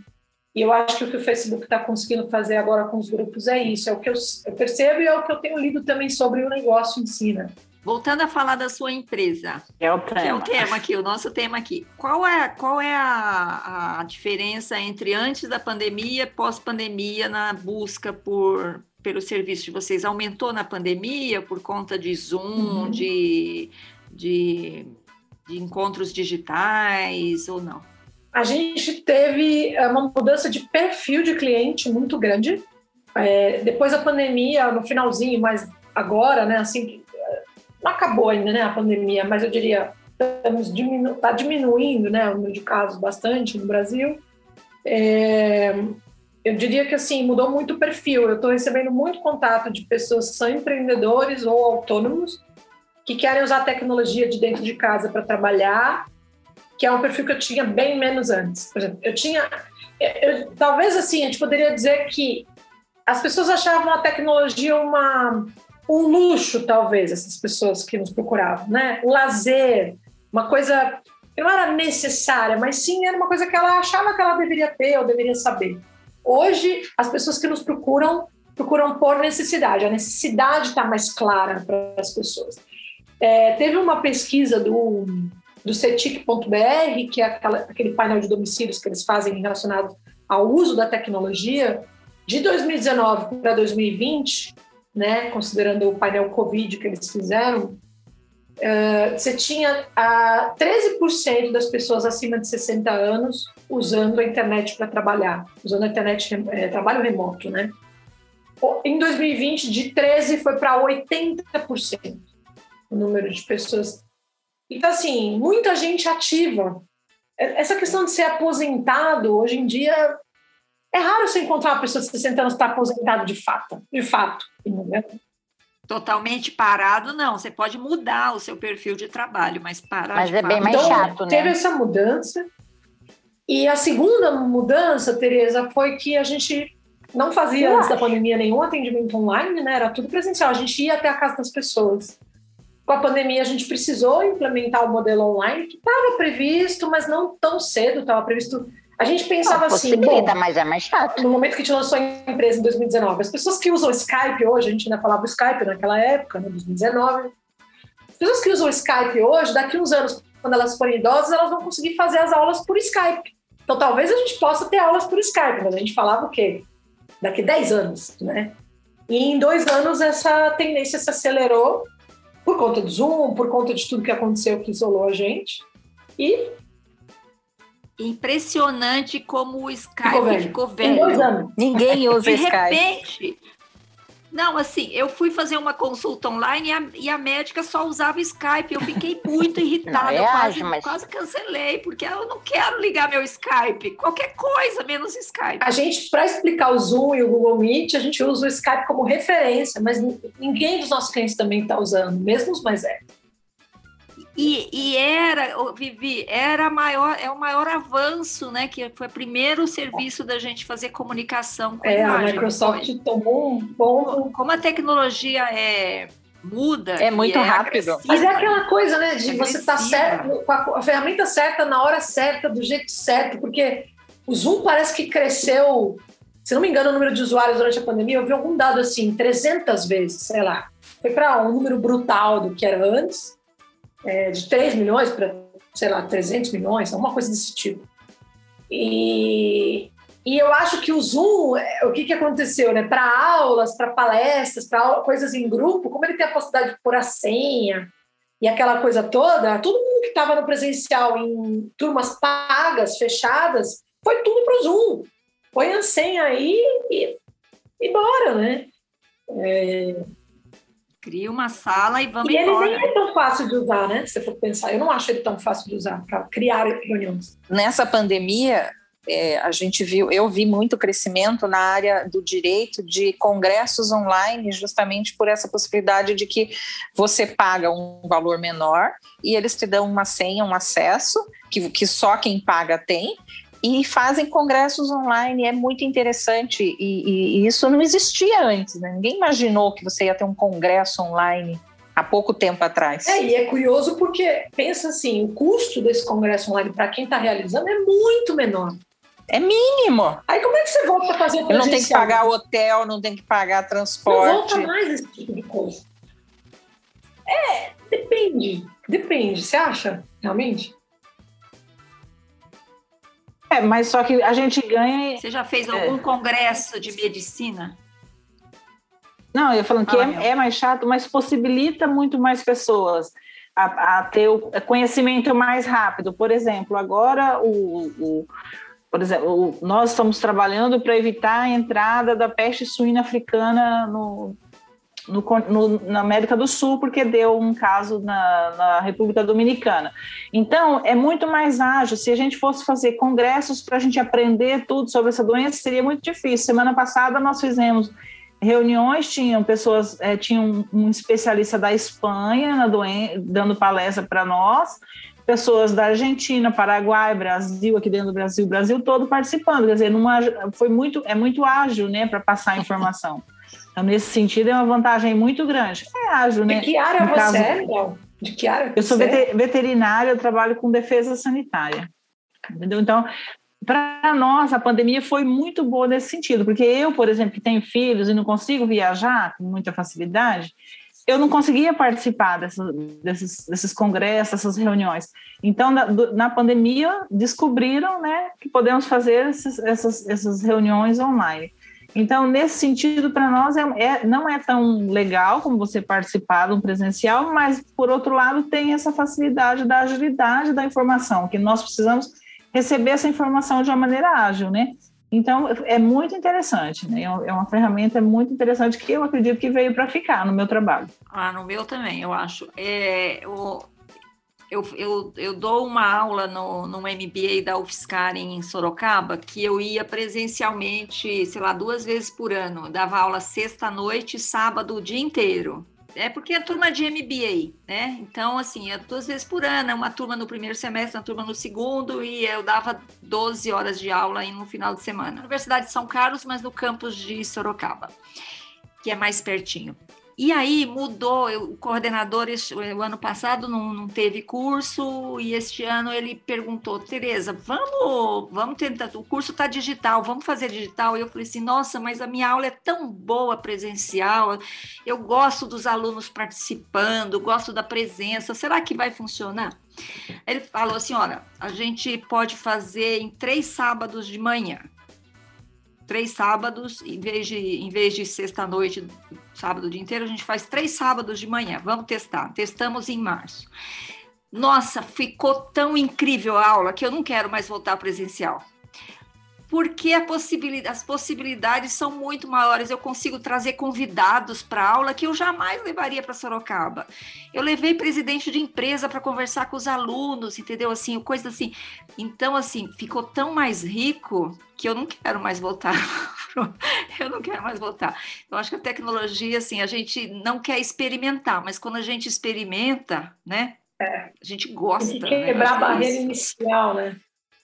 E eu acho que o que o Facebook está conseguindo fazer agora com os grupos é isso, é o que eu, eu, percebo e é o que eu tenho lido também sobre o negócio em si, né? Voltando a falar da sua empresa. É o tema. é o tema aqui, o nosso tema aqui. Qual é, qual é a, a diferença entre antes da pandemia e pós-pandemia na busca por, pelo serviço de vocês? Aumentou na pandemia por conta de Zoom, uhum. de, de, de encontros digitais ou não? A gente teve é, uma mudança de perfil de cliente muito grande. É, depois da pandemia, no finalzinho, mas agora, né, assim, não acabou ainda, né, a pandemia, mas eu diria estamos diminu tá diminuindo, né, o número de casos bastante no Brasil. É, eu diria que assim mudou muito o perfil. Eu estou recebendo muito contato de pessoas que são empreendedores ou autônomos que querem usar a tecnologia de dentro de casa para trabalhar, que é um perfil que eu tinha bem menos antes. Por exemplo, eu tinha, eu, talvez assim a gente poderia dizer que as pessoas achavam a tecnologia uma um luxo, talvez, essas pessoas que nos procuravam, né? Um lazer, uma coisa que não era necessária, mas sim era uma coisa que ela achava que ela deveria ter ou deveria saber. Hoje, as pessoas que nos procuram, procuram por necessidade. A necessidade está mais clara para as pessoas. É, teve uma pesquisa do, do CETIC.br, que é aquela, aquele painel de domicílios que eles fazem relacionado ao uso da tecnologia, de 2019 para 2020, né, considerando o painel Covid que eles fizeram, uh, você tinha uh, 13% das pessoas acima de 60 anos usando a internet para trabalhar, usando a internet, é, trabalho remoto, né? Em 2020, de 13% foi para 80% o número de pessoas. Então, assim, muita gente ativa. Essa questão de ser aposentado, hoje em dia, é raro você encontrar uma pessoa de 60 anos que está aposentado de fato, de fato. Né? Totalmente parado, não. Você pode mudar o seu perfil de trabalho, mas parar Mas é fato. bem mais então, chato, né? Teve essa mudança. E a segunda mudança, Tereza, foi que a gente não fazia Eu antes acho. da pandemia nenhum atendimento online, né? Era tudo presencial. A gente ia até a casa das pessoas. Com a pandemia, a gente precisou implementar o modelo online, que estava previsto, mas não tão cedo, estava previsto a gente pensava não, assim. Bom, mas é mais chato. No momento que a gente lançou a empresa em 2019, as pessoas que usam Skype hoje, a gente ainda falava Skype naquela época, né, 2019. As pessoas que usam Skype hoje, daqui uns anos, quando elas forem idosas, elas vão conseguir fazer as aulas por Skype. Então talvez a gente possa ter aulas por Skype, mas a gente falava o quê? Daqui 10 anos, né? E em dois anos essa tendência se acelerou por conta do Zoom, por conta de tudo que aconteceu que isolou a gente. E Impressionante como o Skype ficou velho. Ficou velho. Ninguém usa De Skype. De repente. Não, assim, eu fui fazer uma consulta online e a, e a médica só usava Skype. Eu fiquei muito irritada, não, é quase, mas... quase cancelei, porque eu não quero ligar meu Skype. Qualquer coisa menos Skype. A gente, para explicar o Zoom e o Google Meet, a gente usa o Skype como referência, mas ninguém dos nossos clientes também está usando, mesmo os mais velhos. E, e, era, Vivi, era maior, é o maior avanço, né? Que foi o primeiro serviço da gente fazer comunicação com é, a imagem. A Microsoft foi. tomou um bom. Como a tecnologia é muda. É muito é rápido. Mas é aquela coisa, né? De você estar tá certo, com a, a ferramenta certa, na hora certa, do jeito certo, porque o Zoom parece que cresceu, se não me engano, o número de usuários durante a pandemia, eu vi algum dado assim, 300 vezes, sei lá. Foi para um número brutal do que era antes é, de 3 milhões para, sei lá, 300 milhões, alguma coisa desse tipo. E, e eu acho que o Zoom, é, o que, que aconteceu, né? Para aulas, para palestras, para coisas em grupo, como ele tem a possibilidade de pôr a senha e aquela coisa toda, todo mundo que estava no presencial em turmas pagas, fechadas, foi tudo para o Zoom. Põe a senha aí e, e bora, né? É... Cria uma sala e vamos e embora. ele nem é tão fácil de usar, né? Se você for pensar, eu não acho ele tão fácil de usar para criar reuniões. Nessa pandemia, é, a gente viu, eu vi muito crescimento na área do direito de congressos online, justamente por essa possibilidade de que você paga um valor menor e eles te dão uma senha, um acesso, que, que só quem paga tem, e fazem congressos online, é muito interessante, e, e, e isso não existia antes, né? ninguém imaginou que você ia ter um congresso online há pouco tempo atrás. É, e é curioso porque, pensa assim, o custo desse congresso online para quem está realizando é muito menor. É mínimo. Aí como é que você volta a fazer o Não tem que pagar hotel, não tem que pagar transporte. Não volta mais esse tipo de coisa. É, depende. Depende. Você acha, realmente? É, mas só que a gente ganha. Você já fez algum é. congresso de medicina? Não, eu falando que ah, é, é, mais chato, mas possibilita muito mais pessoas a, a, ter o conhecimento mais rápido. Por exemplo, agora o, o por exemplo, nós estamos trabalhando para evitar a entrada da peste suína africana no, no, no, na América do Sul, porque deu um caso na, na, República Dominicana. Então, é muito mais ágil. Se a gente fosse fazer congressos para a gente aprender tudo sobre essa doença, seria muito difícil. Semana passada nós fizemos reuniões, tinham pessoas, é, tinham um especialista da Espanha na doen dando palestra para nós, pessoas da Argentina, Paraguai, Brasil, aqui dentro do Brasil, Brasil todo participando. Quer dizer, numa, foi muito, é muito ágil, né, para passar a informação. Então, nesse sentido, é uma vantagem muito grande. É ágil, né? De que área no você caso, é, então? De que área Eu sou é? veterinária, eu trabalho com defesa sanitária. Entendeu? Então, para nós, a pandemia foi muito boa nesse sentido, porque eu, por exemplo, que tenho filhos e não consigo viajar com muita facilidade, eu não conseguia participar desses, desses congressos, dessas reuniões. Então, na, na, pandemia, descobriram né, que podemos fazer esses, essas, essas reuniões online. Então, nesse sentido, para nós, é, é, não é tão legal como você participar de um presencial, mas, por outro lado, tem essa facilidade da agilidade da informação, que nós precisamos receber essa informação de uma maneira ágil, né? Então, é muito interessante, né? É uma ferramenta muito interessante que eu acredito que veio para ficar no meu trabalho. Ah, no meu também, eu acho. É, eu, eu, eu dou uma aula no, no MBA da UFSCar em Sorocaba, que eu ia presencialmente, sei lá, duas vezes por ano. Dava aula sexta-noite, sábado, o dia inteiro. É porque é turma de MBA, né? Então, assim, é duas vezes por ano, é uma turma no primeiro semestre, uma turma no segundo, e eu dava 12 horas de aula no final de semana. Universidade de São Carlos, mas no campus de Sorocaba, que é mais pertinho. E aí mudou, o coordenador o ano passado não, não teve curso e este ano ele perguntou, Tereza, vamos, vamos tentar, o curso está digital, vamos fazer digital? E eu falei assim, nossa, mas a minha aula é tão boa presencial, eu gosto dos alunos participando, gosto da presença, será que vai funcionar? Ele falou assim, olha, a gente pode fazer em três sábados de manhã, três sábados, em vez de, em vez de sexta-noite, sábado o dia inteiro, a gente faz três sábados de manhã. Vamos testar. Testamos em março. Nossa, ficou tão incrível a aula que eu não quero mais voltar presencial porque possibilidade, as possibilidades são muito maiores. Eu consigo trazer convidados para aula que eu jamais levaria para Sorocaba. Eu levei presidente de empresa para conversar com os alunos, entendeu? Assim, coisa assim. Então, assim, ficou tão mais rico que eu não quero mais voltar. eu não quero mais voltar. Eu acho que a tecnologia, assim, a gente não quer experimentar, mas quando a gente experimenta, né? É. A gente gosta. Tem que né? quebrar né? a barreira inicial, né?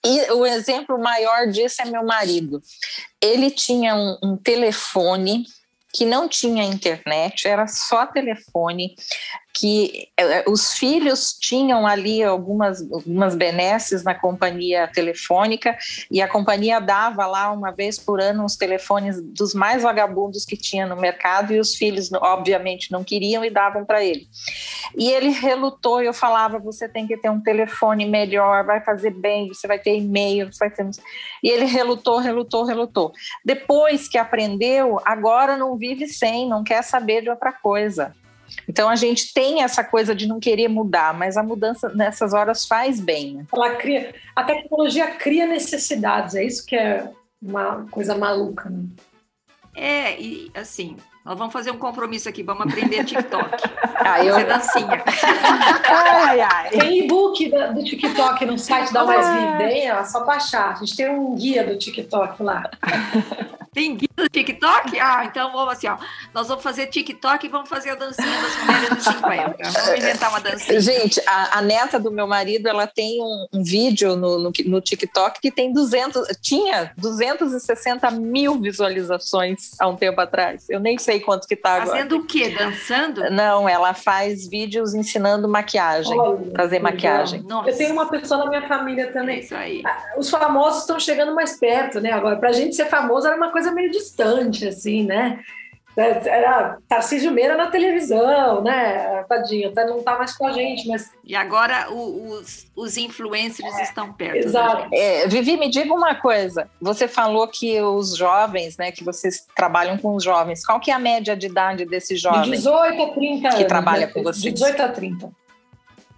E o exemplo maior disso é meu marido. Ele tinha um, um telefone que não tinha internet, era só telefone. Que é, os filhos tinham ali algumas, algumas benesses na companhia telefônica e a companhia dava lá uma vez por ano uns telefones dos mais vagabundos que tinha no mercado e os filhos obviamente não queriam e davam para ele. E ele relutou eu falava, você tem que ter um telefone melhor, vai fazer bem, você vai ter e-mail, você vai ter... E ele relutou, relutou, relutou. Depois que aprendeu, agora não vive sem, não quer saber de outra coisa. Então a gente tem essa coisa de não querer mudar, mas a mudança nessas horas faz bem. Né? Ela cria, a tecnologia cria necessidades, é isso que é uma coisa maluca. Né? É, e assim, nós vamos fazer um compromisso aqui, vamos aprender TikTok. ah, eu... Fazer dancinha. ai, ai. Tem e-book do TikTok no site da Mais Vida, hein? É só baixar. A gente tem um guia do TikTok lá. Tem guia do TikTok? Ah, então vamos assim, ó. Nós vamos fazer TikTok e vamos fazer a dancinha das mulheres de 50. Vamos inventar uma dancinha. Gente, a, a neta do meu marido, ela tem um, um vídeo no, no, no, TikTok que tem 200, tinha 260 mil visualizações há um tempo atrás. Eu nem sei quanto que tá agora. Fazendo o quê? Dançando? Não, ela faz vídeos ensinando maquiagem, Olha, fazer maquiagem. Nossa. Eu tenho uma pessoa na minha família também. É isso aí. Ah, os famosos estão chegando mais perto, né? Agora, pra gente ser famoso era uma coisa coisa meio distante, assim, né? Era Tarcísio Meira na televisão, né? Tadinho, até não tá mais com a gente, mas. E agora o, os, os influencers é, estão perto. Exato. É, Vivi, me diga uma coisa. Você falou que os jovens, né? Que vocês trabalham com os jovens. Qual que é a média de idade desses jovens? De 18 a 30 que anos. trabalha com vocês? De 18 a 30.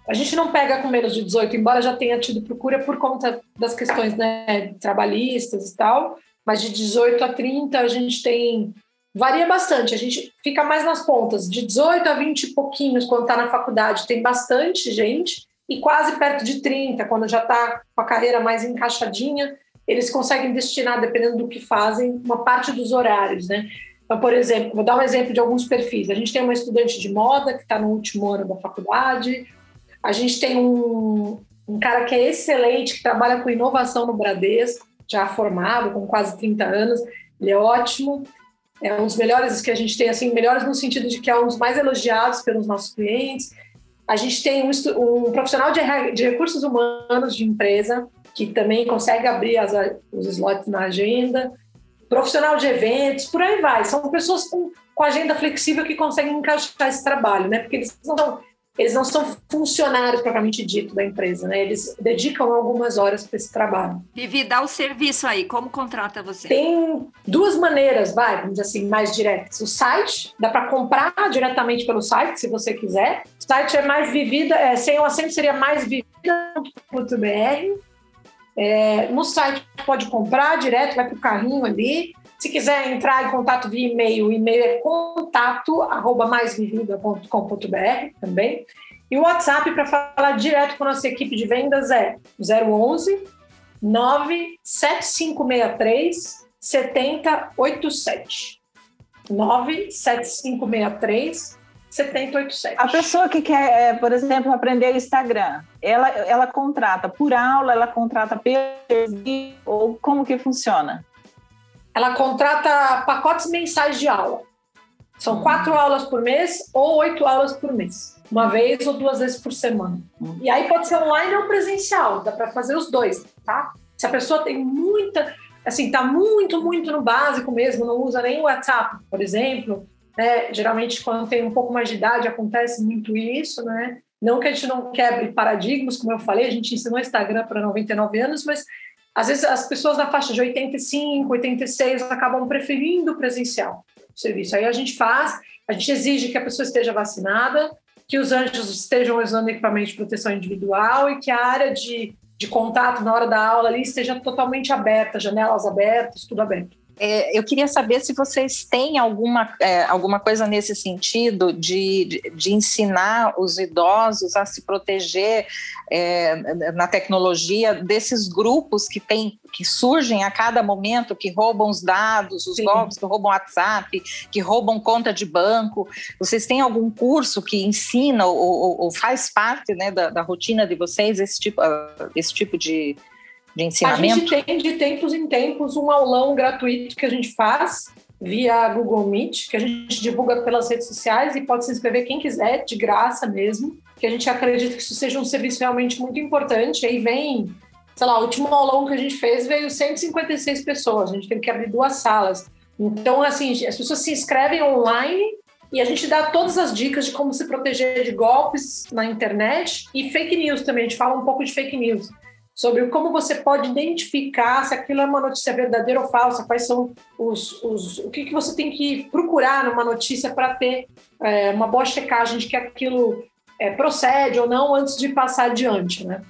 A gente não pega com menos de 18, embora já tenha tido procura por conta das questões né, trabalhistas e tal mas de 18 a 30 a gente tem. Varia bastante, a gente fica mais nas pontas. De 18 a 20 e pouquinhos, quando está na faculdade, tem bastante gente, e quase perto de 30, quando já está com a carreira mais encaixadinha, eles conseguem destinar, dependendo do que fazem, uma parte dos horários, né? Então, por exemplo, vou dar um exemplo de alguns perfis. A gente tem uma estudante de moda que está no último ano da faculdade, a gente tem um, um cara que é excelente, que trabalha com inovação no Bradesco, já formado, com quase 30 anos, ele é ótimo, é um dos melhores que a gente tem, assim, melhores no sentido de que é um dos mais elogiados pelos nossos clientes. A gente tem um, um profissional de, de, recursos humanos de empresa que também consegue abrir as, os slots na agenda, profissional de eventos, por aí vai. São pessoas com, com agenda flexível que conseguem encaixar esse trabalho, né? Porque eles não são eles não são funcionários propriamente dito da empresa, né? Eles dedicam algumas horas para esse trabalho. Vivi, dá o serviço aí, como contrata você? Tem duas maneiras, vai, vamos dizer assim, mais diretas. O site, dá para comprar diretamente pelo site, se você quiser. O site é mais vivida, é, sem o acento seria mais vivida.br. É, no site pode comprar direto, vai para o carrinho ali. Se quiser entrar em contato via e-mail, o e-mail é contato@maisvivida.com.br também. E o WhatsApp para falar direto com a nossa equipe de vendas é 011 97563 7087. 97563 7087. A pessoa que quer, é, por exemplo, aprender Instagram, ela, ela contrata por aula, ela contrata pelo ou como que funciona? Ela contrata pacotes mensais de aula. São uhum. quatro aulas por mês ou oito aulas por mês. Uma vez ou duas vezes por semana. Uhum. E aí pode ser online ou presencial, dá para fazer os dois, tá? Se a pessoa tem muita, assim, tá muito, muito no básico mesmo, não usa nem o WhatsApp, por exemplo, né? Geralmente quando tem um pouco mais de idade acontece muito isso, né? Não que a gente não quebre paradigmas, como eu falei, a gente ensinou Instagram para 99 anos, mas às vezes as pessoas da faixa de 85, 86 acabam preferindo o presencial o serviço. Aí a gente faz, a gente exige que a pessoa esteja vacinada, que os anjos estejam usando equipamento de proteção individual e que a área de, de contato na hora da aula ali esteja totalmente aberta, janelas abertas, tudo aberto. É, eu queria saber se vocês têm alguma, é, alguma coisa nesse sentido de, de, de, ensinar os idosos a se proteger é, na tecnologia desses grupos que, tem, que surgem a cada momento, que roubam os dados, os Sim. golpes que roubam WhatsApp, que roubam conta de banco. Vocês têm algum curso que ensina ou, ou, ou faz parte né, da, da, rotina de vocês esse tipo, esse tipo de, de ensinamento? A gente tem de tempos em tempos um aulão gratuito que a gente faz via Google Meet, que a gente divulga pelas redes sociais e pode se inscrever quem quiser, de graça mesmo, que a gente acredita que isso seja um serviço realmente muito importante. Aí vem, sei lá, o último aulão que a gente fez veio 156 pessoas, a gente teve que abrir duas salas. Então, assim, as pessoas se inscrevem online e a gente dá todas as dicas de como se proteger de golpes na internet e fake news também. A gente fala um pouco de fake news sobre como você pode identificar se aquilo é uma notícia verdadeira ou falsa, quais são os, os o que, que você tem que procurar numa notícia para ter é, uma boa checagem de que aquilo é, procede ou não antes de passar adiante, né?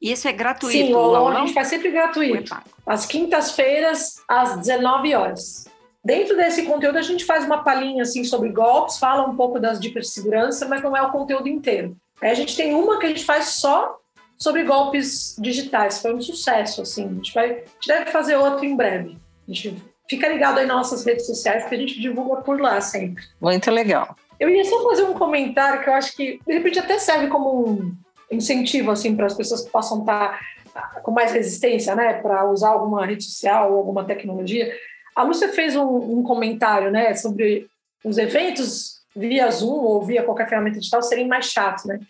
Isso é gratuito? Sim, o a gente faz sempre gratuito. Às quintas-feiras, às 19 horas. Dentro desse conteúdo, a gente faz uma palhinha assim sobre golpes, fala um pouco das dicas de segurança, mas não é o conteúdo inteiro. A gente tem uma que a gente faz só sobre golpes digitais, foi um sucesso, assim. A gente, vai, a gente deve fazer outra em breve. A gente fica ligado aí nas nossas redes sociais, que a gente divulga por lá sempre. Muito legal. Eu ia só fazer um comentário que eu acho que, de repente, até serve como um incentivo, assim, para as pessoas que possam estar com mais resistência, né, para usar alguma rede social ou alguma tecnologia. A Lúcia fez um, um comentário, né, sobre os eventos via Zoom ou via qualquer ferramenta digital serem mais chatos, né?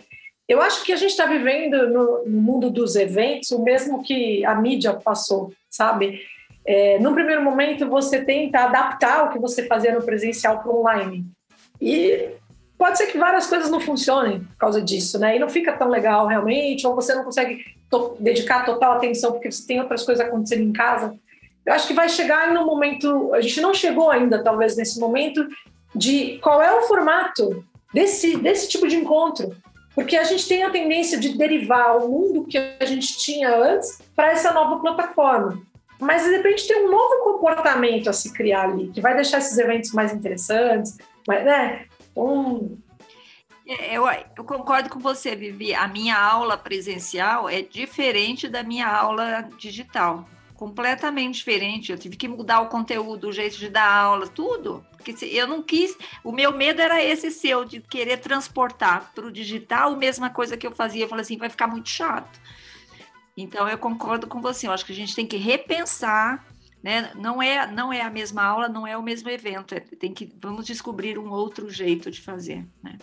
Eu acho que a gente está vivendo no, no, mundo dos eventos o mesmo que a mídia passou, sabe? É, no primeiro momento, você tenta adaptar o que você fazia no presencial para online. E pode ser que várias coisas não funcionem por causa disso, né? E não fica tão legal realmente, ou você não consegue to dedicar total atenção porque você tem outras coisas acontecendo em casa. Eu acho que vai chegar no momento, a gente não chegou ainda, talvez, nesse momento, de qual é o formato desse, desse tipo de encontro. Porque a gente tem a tendência de derivar o mundo que a gente tinha antes para essa nova plataforma. Mas, de repente, tem um novo comportamento a se criar ali, que vai deixar esses eventos mais interessantes, mas, né? Um... Eu, eu concordo com você, Vivi. A minha aula presencial é diferente da minha aula digital completamente diferente. Eu tive que mudar o conteúdo, o jeito de dar aula, tudo. Porque eu não quis. O meu medo era esse seu, de querer transportar para o digital a mesma coisa que eu fazia. Eu falei assim, vai ficar muito chato. Então eu concordo com você. Eu acho que a gente tem que repensar. Né? Não é não é a mesma aula, não é o mesmo evento. É, tem que vamos descobrir um outro jeito de fazer. Né?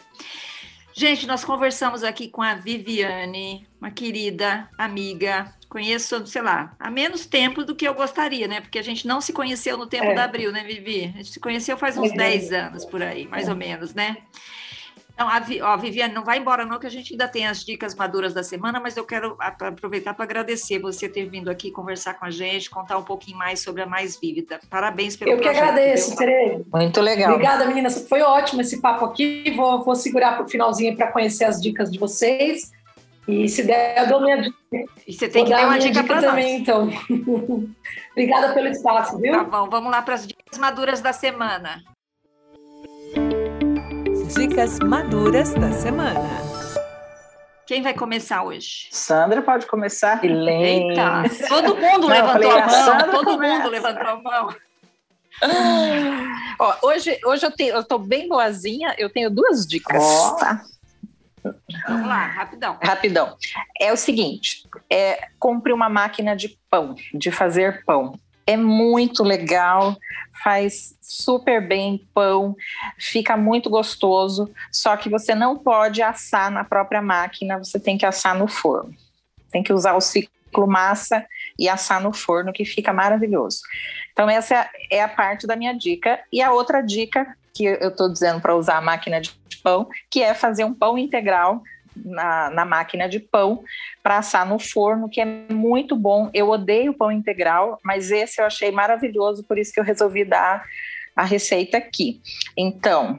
Gente, nós conversamos aqui com a Viviane, uma querida amiga, conheço, sei lá, há menos tempo do que eu gostaria, né? Porque a gente não se conheceu no tempo é. da Abril, né, Vivi? A gente se conheceu faz uns é. 10 anos por aí, mais é. ou menos, né? Então, a, ó, Viviane, não vai embora não, que a gente ainda tem as dicas maduras da semana, mas eu quero aproveitar para agradecer você ter vindo aqui conversar com a gente, contar um pouquinho mais sobre a Mais Vívida. Parabéns pelo Eu projeto, que agradeço, Tere. Muito legal. Obrigada, meninas. Foi ótimo esse papo aqui. Vou, vou segurar para o finalzinho para conhecer as dicas de vocês. E se der, eu dou minha dica. E você tem que dar uma dica, dica para também, então. Obrigada pelo espaço, viu? Tá bom, vamos lá para as dicas maduras da semana. Dicas maduras da semana. Quem vai começar hoje? Sandra pode começar. Eita, todo mundo Não, levantou a mão, Sandra todo começa. mundo levantou a mão. Ó, hoje, hoje eu, tenho, eu tô bem boazinha, eu tenho duas dicas. Oh. Vamos lá, rapidão. Rapidão. É o seguinte: é, compre uma máquina de pão, de fazer pão. É muito legal, faz super bem pão, fica muito gostoso, só que você não pode assar na própria máquina, você tem que assar no forno. Tem que usar o ciclo massa e assar no forno, que fica maravilhoso. Então, essa é a parte da minha dica. E a outra dica que eu estou dizendo para usar a máquina de pão, que é fazer um pão integral na, na máquina de pão para assar no forno, que é muito bom. Eu odeio pão integral, mas esse eu achei maravilhoso, por isso que eu resolvi dar a receita aqui. Então,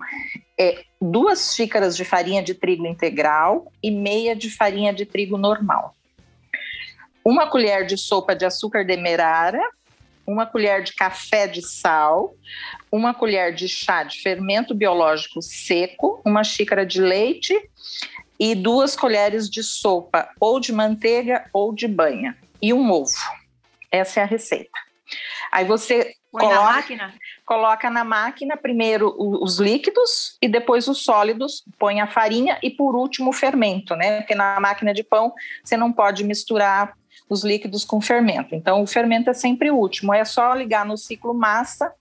é duas xícaras de farinha de trigo integral e meia de farinha de trigo normal. Uma colher de sopa de açúcar demerara, uma colher de café de sal, uma colher de chá de fermento biológico seco, uma xícara de leite e duas colheres de sopa ou de manteiga ou de banha e um ovo. Essa é a receita. Aí você Põe coloca, na máquina? coloca na máquina primeiro os líquidos e depois os sólidos, põe a farinha e por último o fermento, né? Porque na máquina de pão você não pode misturar os líquidos com fermento. Então, o fermento é sempre o último, é só ligar no ciclo massa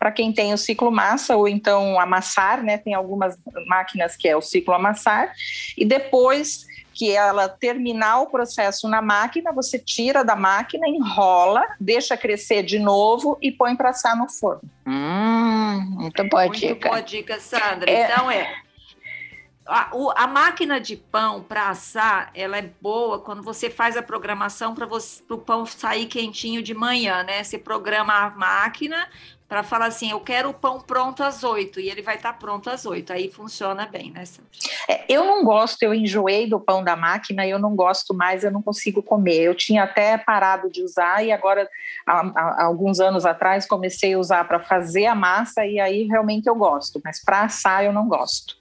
para quem tem o ciclo massa ou então amassar, né? Tem algumas máquinas que é o ciclo amassar e depois que ela terminar o processo na máquina, você tira da máquina, enrola, deixa crescer de novo e põe para assar no forno. Hum, muito boa Muito dica. boa dica, Sandra. É. Então é. A, o- a máquina de pão para assar, ela é boa quando você faz a programação para o pão sair quentinho de manhã, né? Você programa a máquina para falar assim, eu quero o pão pronto às oito e ele vai estar pronto às oito. Aí funciona bem, né? É, eu não gosto, eu enjoei do pão da máquina, eu não gosto mais, eu não consigo comer. Eu tinha até parado de usar e agora, há, há alguns anos atrás, comecei a usar para fazer a massa e aí realmente eu gosto, mas para assar eu não gosto.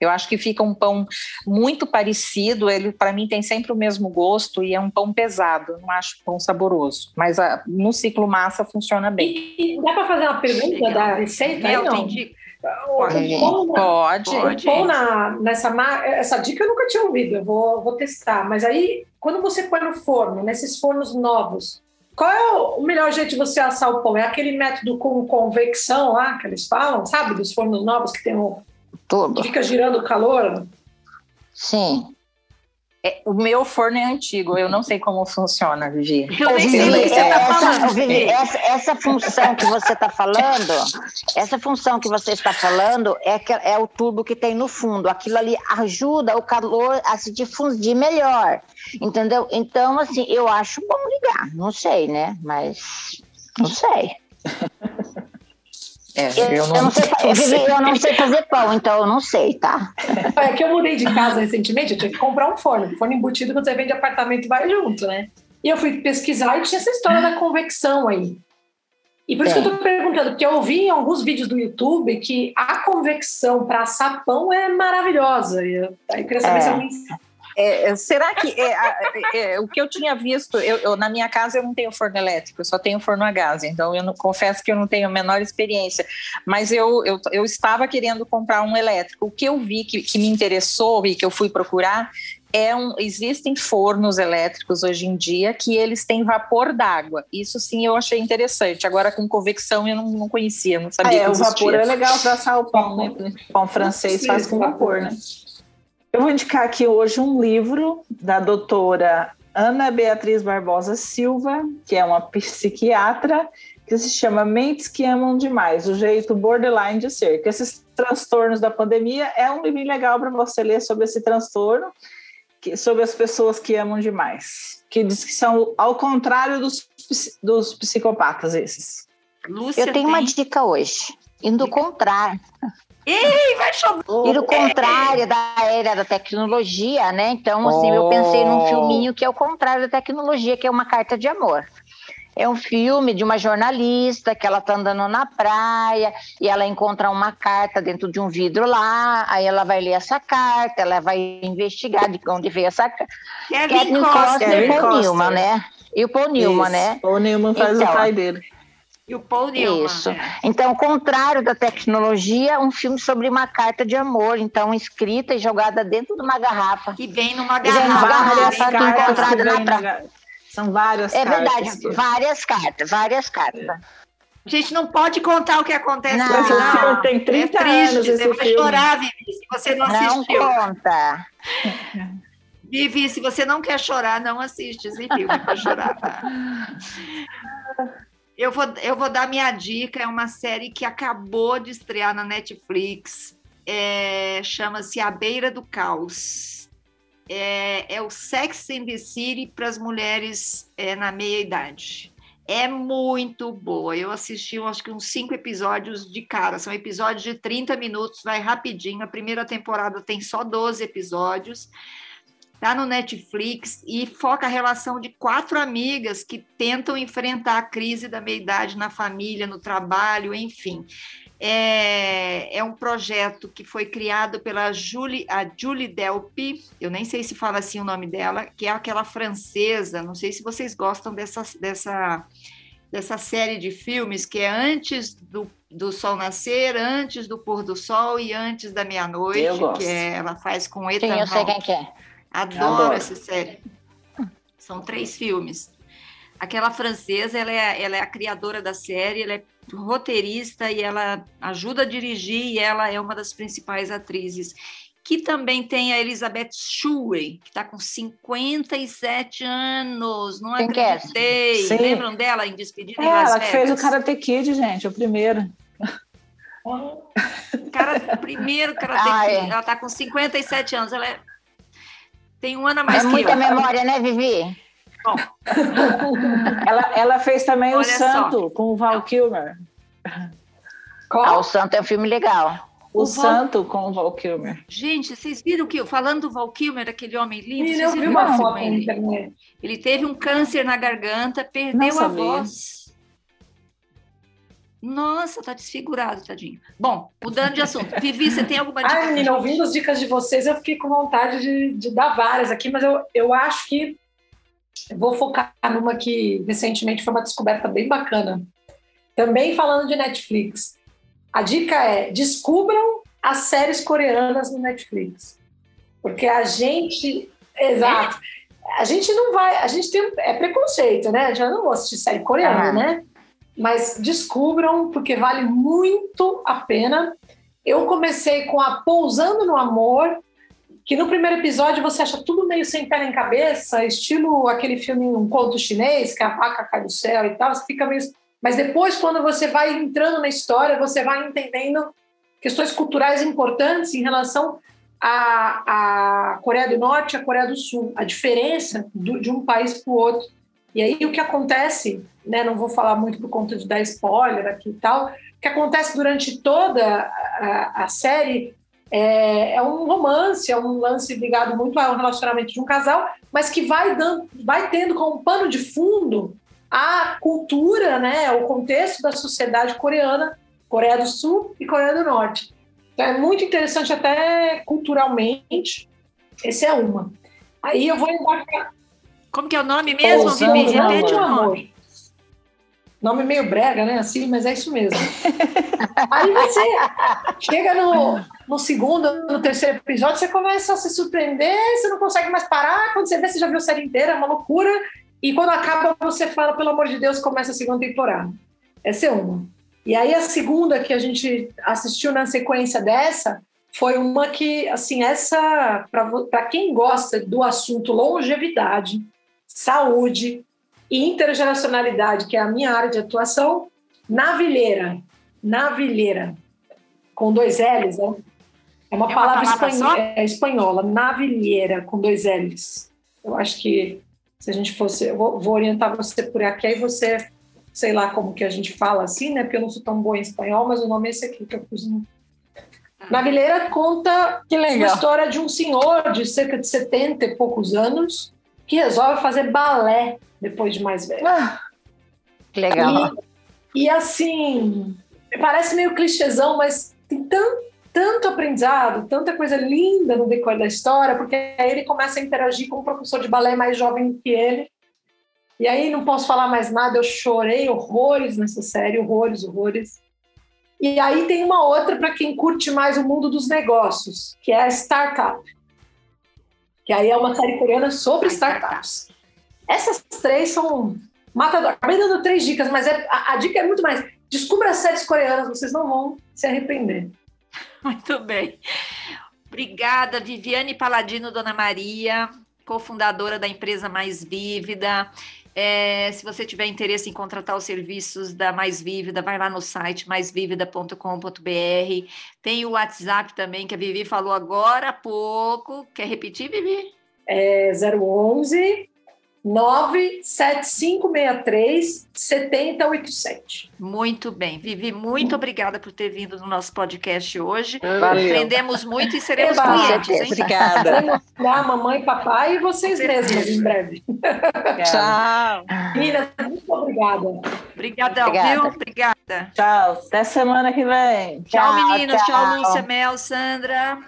Eu acho que fica um pão muito parecido, ele para mim tem sempre o mesmo gosto e é um pão pesado, eu não acho pão saboroso. Mas ah, no ciclo massa funciona bem. E, e dá para fazer uma pergunta Legal. da receita? Mel, não? tem dica? O pão na- Pode. Pode. O pão na, nessa essa dica eu nunca tinha ouvido, eu vou, vou testar. Mas aí, quando você põe no forno, nesses fornos novos, qual é o melhor jeito de você assar o pão? É aquele método com convecção lá que eles falam, sabe? Dos fornos novos que tem um, Tudo. fica girando o calor. Sim. É, o meu forno é antigo, eu não sei como funciona, Vivi. Eu nem sei que você é, está essa, falando. Vivi, essa, essa função que você está falando, essa função que você está falando é, que, é o tubo que tem no fundo. Aquilo ali ajuda o calor a se difundir melhor, entendeu? Então, assim, eu acho bom ligar. Não sei, né? Mas não sei. É, Eu, eu não, sei, fa- Vivi, eu não sei fazer pão, então eu não sei, tá? É que eu mudei de casa recentemente, eu tinha que comprar um forno. Forno embutido, quando você vende apartamento, vai junto, né? E eu fui pesquisar e tinha essa história da convecção aí. E por isso que eu tô perguntando, porque eu ouvi em alguns vídeos do YouTube que a convecção para assar pão é maravilhosa. E eu, aí eu queria saber É. se alguém. É, será que é, é, é, o que eu tinha visto, eu, eu- na minha casa eu não tenho forno elétrico, eu só tenho forno a gás, então eu não, confesso que eu não tenho a menor experiência, mas eu, eu, eu estava querendo comprar um elétrico. O que eu vi que, que me interessou e que eu fui procurar é um, existem fornos elétricos hoje em dia que eles têm vapor d'água. Isso sim eu achei interessante. Agora com convecção eu não, não conhecia, não Ah, sabia é, que o vapor é legal para assar o pão, né? Pão francês faz com vapor, né? Eu vou indicar aqui hoje um livro da doutora Ana Beatriz Barbosa Silva, que é uma psiquiatra, que se chama Mentes que Amam Demais, o jeito borderline de ser. Que esses transtornos da pandemia é um livro legal para você ler sobre esse transtorno, que- sobre as pessoas que amam demais. Que diz que são ao contrário dos, dos psicopatas esses. Lúcia Eu tenho uma tem- dica hoje. Indo contrário. Ih, vai chover. Ir o contrário da era da tecnologia, né? Então, assim, eu pensei num Oh. filminho que é o contrário da tecnologia, que é uma carta de amor. É um filme de uma jornalista que ela tá andando na praia e ela encontra uma carta dentro de um vidro lá, aí ela vai ler essa carta, ela vai investigar de onde veio essa carta. Kevin Kevin Costner. Costner e Paul Costner. Newman, né? E o Paul Newman, Isso. né? O Newman faz Então. o pai dele. E o Paul Newman. Isso. é. Então, o contrário da tecnologia, um filme sobre uma carta de amor, então escrita e jogada dentro de uma garrafa. Que vem numa E vem numa garrafa. garrafa vem que numa encontrada garrafa. na praia. São várias É cartas. verdade, que- várias cartas, várias cartas. A gente não pode contar o que acontece Não. no final. tem 30 é triste, anos, você esse vai filme. chorar, Vivi, se você não, Não assistiu. conta. Vivi, se você não quer chorar, não assiste esse filme para chorar. tá? Eu vou, eu vou dar minha dica, é uma série que acabou de estrear na Netflix, é, chama-se A Beira do Caos. É, é o Sex and the City para as mulheres é, na meia-idade. É muito boa. Eu assisti, acho que uns cinco episódios de cara. São episódios de 30 minutos, vai rapidinho. A primeira temporada tem só 12 episódios. Tá no Netflix e foca a relação de quatro amigas que tentam enfrentar a crise da meia-idade na família, no trabalho, enfim. É, é um projeto que foi criado pela Julie, a Julie Delpy, eu nem sei se fala assim o nome dela, que é aquela francesa, não sei se vocês gostam dessa, dessa, dessa série de filmes que é antes do, do sol nascer, antes do pôr do sol e antes da meia-noite, Eu gosto. que é- ela faz com Sim, Ethan eu sei quem que é. Adoro, Adoro. essa série. São três filmes. Aquela francesa, ela é, ela é a criadora da série, ela é roteirista e ela ajuda a dirigir e ela é uma das principais atrizes. Que também tem a Elizabeth Shue, que está com 57 anos. Não Quem que é? acreditei. Sim. Lembram dela em Despedida É, em Las ela que fez o? Karate Kid, gente, o primeiro. Cara, primeiro Karate Ah, Kid. é. Ela está com 57 anos. Ela é- tem um ano a mais É que muita eu. memória, né, Vivi? Ela, ela fez também Olha o só. Santo, com o Val Kilmer. Ah, Qual? o Santo é um filme legal. O, O Val- Santo com o Val Kilmer. Gente, vocês viram que, falando do Val Kilmer, aquele homem lindo, Menina, eu vi viram uma foto internet. Ele teve um câncer na garganta, perdeu Não a sabia. voz. Nossa, tá desfigurado, tadinho. Bom, mudando de assunto. Vivi, você tem alguma dica? Ai, menina, ouvindo as dicas de vocês, eu fiquei com vontade de, de dar várias aqui, mas eu, eu acho que eu vou focar numa que recentemente foi uma descoberta bem bacana. Também falando de Netflix. A dica é: descubram as séries coreanas no Netflix. Porque a gente. Exato. A gente não vai. A gente tem. É preconceito, né? Já não vou assistir série coreana, Ah. né? Mas descubram, porque vale muito a pena. Eu comecei com a Pousando no Amor, que no primeiro episódio você acha tudo meio sem pé nem cabeça, estilo aquele filme Um Conto Chinês, que a vaca cai do céu e tal, você fica meio... Mas depois, quando você vai entrando na história, você vai entendendo questões culturais importantes em relação à, à Coreia do Norte e à Coreia do Sul, a diferença do- de um país para o outro. E aí o que acontece, né, não vou falar muito por conta de dar spoiler aqui e tal, o que acontece durante toda a, a série é, é um romance, é um lance ligado muito ao relacionamento de um casal, mas que vai, dando, vai tendo como pano de fundo a cultura, né, o contexto da sociedade coreana, Coreia do Sul e Coreia do Norte. Então é muito interessante até culturalmente. Esse é uma. Aí eu vou embarcar Como que é o nome mesmo, Pousando Vivi? Repete o Amor. nome. Nome meio brega, né? Assim, mas é isso mesmo. Aí você chega no, no segundo, no terceiro episódio, você começa a se surpreender, você não consegue mais parar. Quando você vê, você já viu a série inteira, é uma loucura. E quando acaba, você fala, pelo amor de Deus, começa a segunda temporada. Essa é uma. E aí a segunda que a gente assistiu na sequência dessa foi uma que, assim, essa, para quem gosta do assunto longevidade, saúde e intergeracionalidade, que é a minha área de atuação, navilheira. Navilheira. Com dois L's, né? É uma É uma palavra, palavra espan- só? é espanhola, navilheira, com dois L's. Eu acho que se a gente fosse. Eu vou, vou orientar você por aqui, aí você, sei lá como que a gente fala assim, né? Porque eu não sou tão boa em espanhol, mas o nome é esse aqui que eu pus no. Navilheira conta Que uma legal. história de um senhor de cerca de 70 e poucos anos que resolve fazer balé depois de mais velho. Que legal. E, e, assim, parece meio clichêzão, mas tem tanto, tanto aprendizado, tanta coisa linda no decorrer da história, porque aí ele começa a interagir com um professor de balé mais jovem que ele. E aí não posso falar mais nada, eu chorei horrores nessa série, horrores, horrores. E aí tem uma outra para quem curte mais o mundo dos negócios, que é a Startup. Que aí é uma série coreana sobre startups. Essas três são matador. Acabei dando três dicas, mas é, a, a dica é muito mais. Descubra as séries coreanas, vocês não vão se arrepender. Muito bem. Obrigada, Viviane Paladino, Dona Maria, cofundadora da empresa Mais Vívida. É, se você tiver interesse em contratar os serviços da Mais Vívida, vai lá no site maisvívida.com.br. Tem o WhatsApp também, que a Vivi falou agora há pouco. Quer repetir, Vivi? É 011 97563 7087. Muito bem. Vivi, muito obrigada por ter vindo no nosso podcast hoje. Valeu. Aprendemos muito e seremos Eba. clientes, hein? Obrigada. A mamãe, papai e vocês mesmos em breve. Tchau. Meninas, muito obrigada. Obrigadão, Obrigada. viu? Obrigada. Tchau. Até semana que vem. Tchau, Tchau, meninos. Tchau, tchau. Lúcia, Mel, Sandra.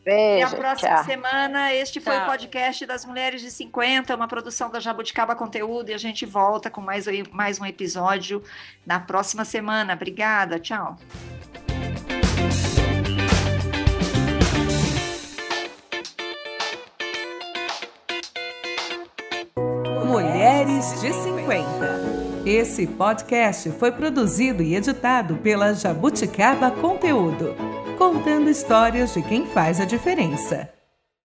Até a Beijo. próxima Tchau. semana. Este foi Tchau. o podcast das Mulheres de 50, uma produção da Jabuticaba Conteúdo, e a gente volta com mais, mais um episódio na próxima semana. Obrigada, tchau. Mulheres de 50. Esse podcast foi produzido e editado pela Jabuticaba Conteúdo, contando histórias de quem faz a diferença.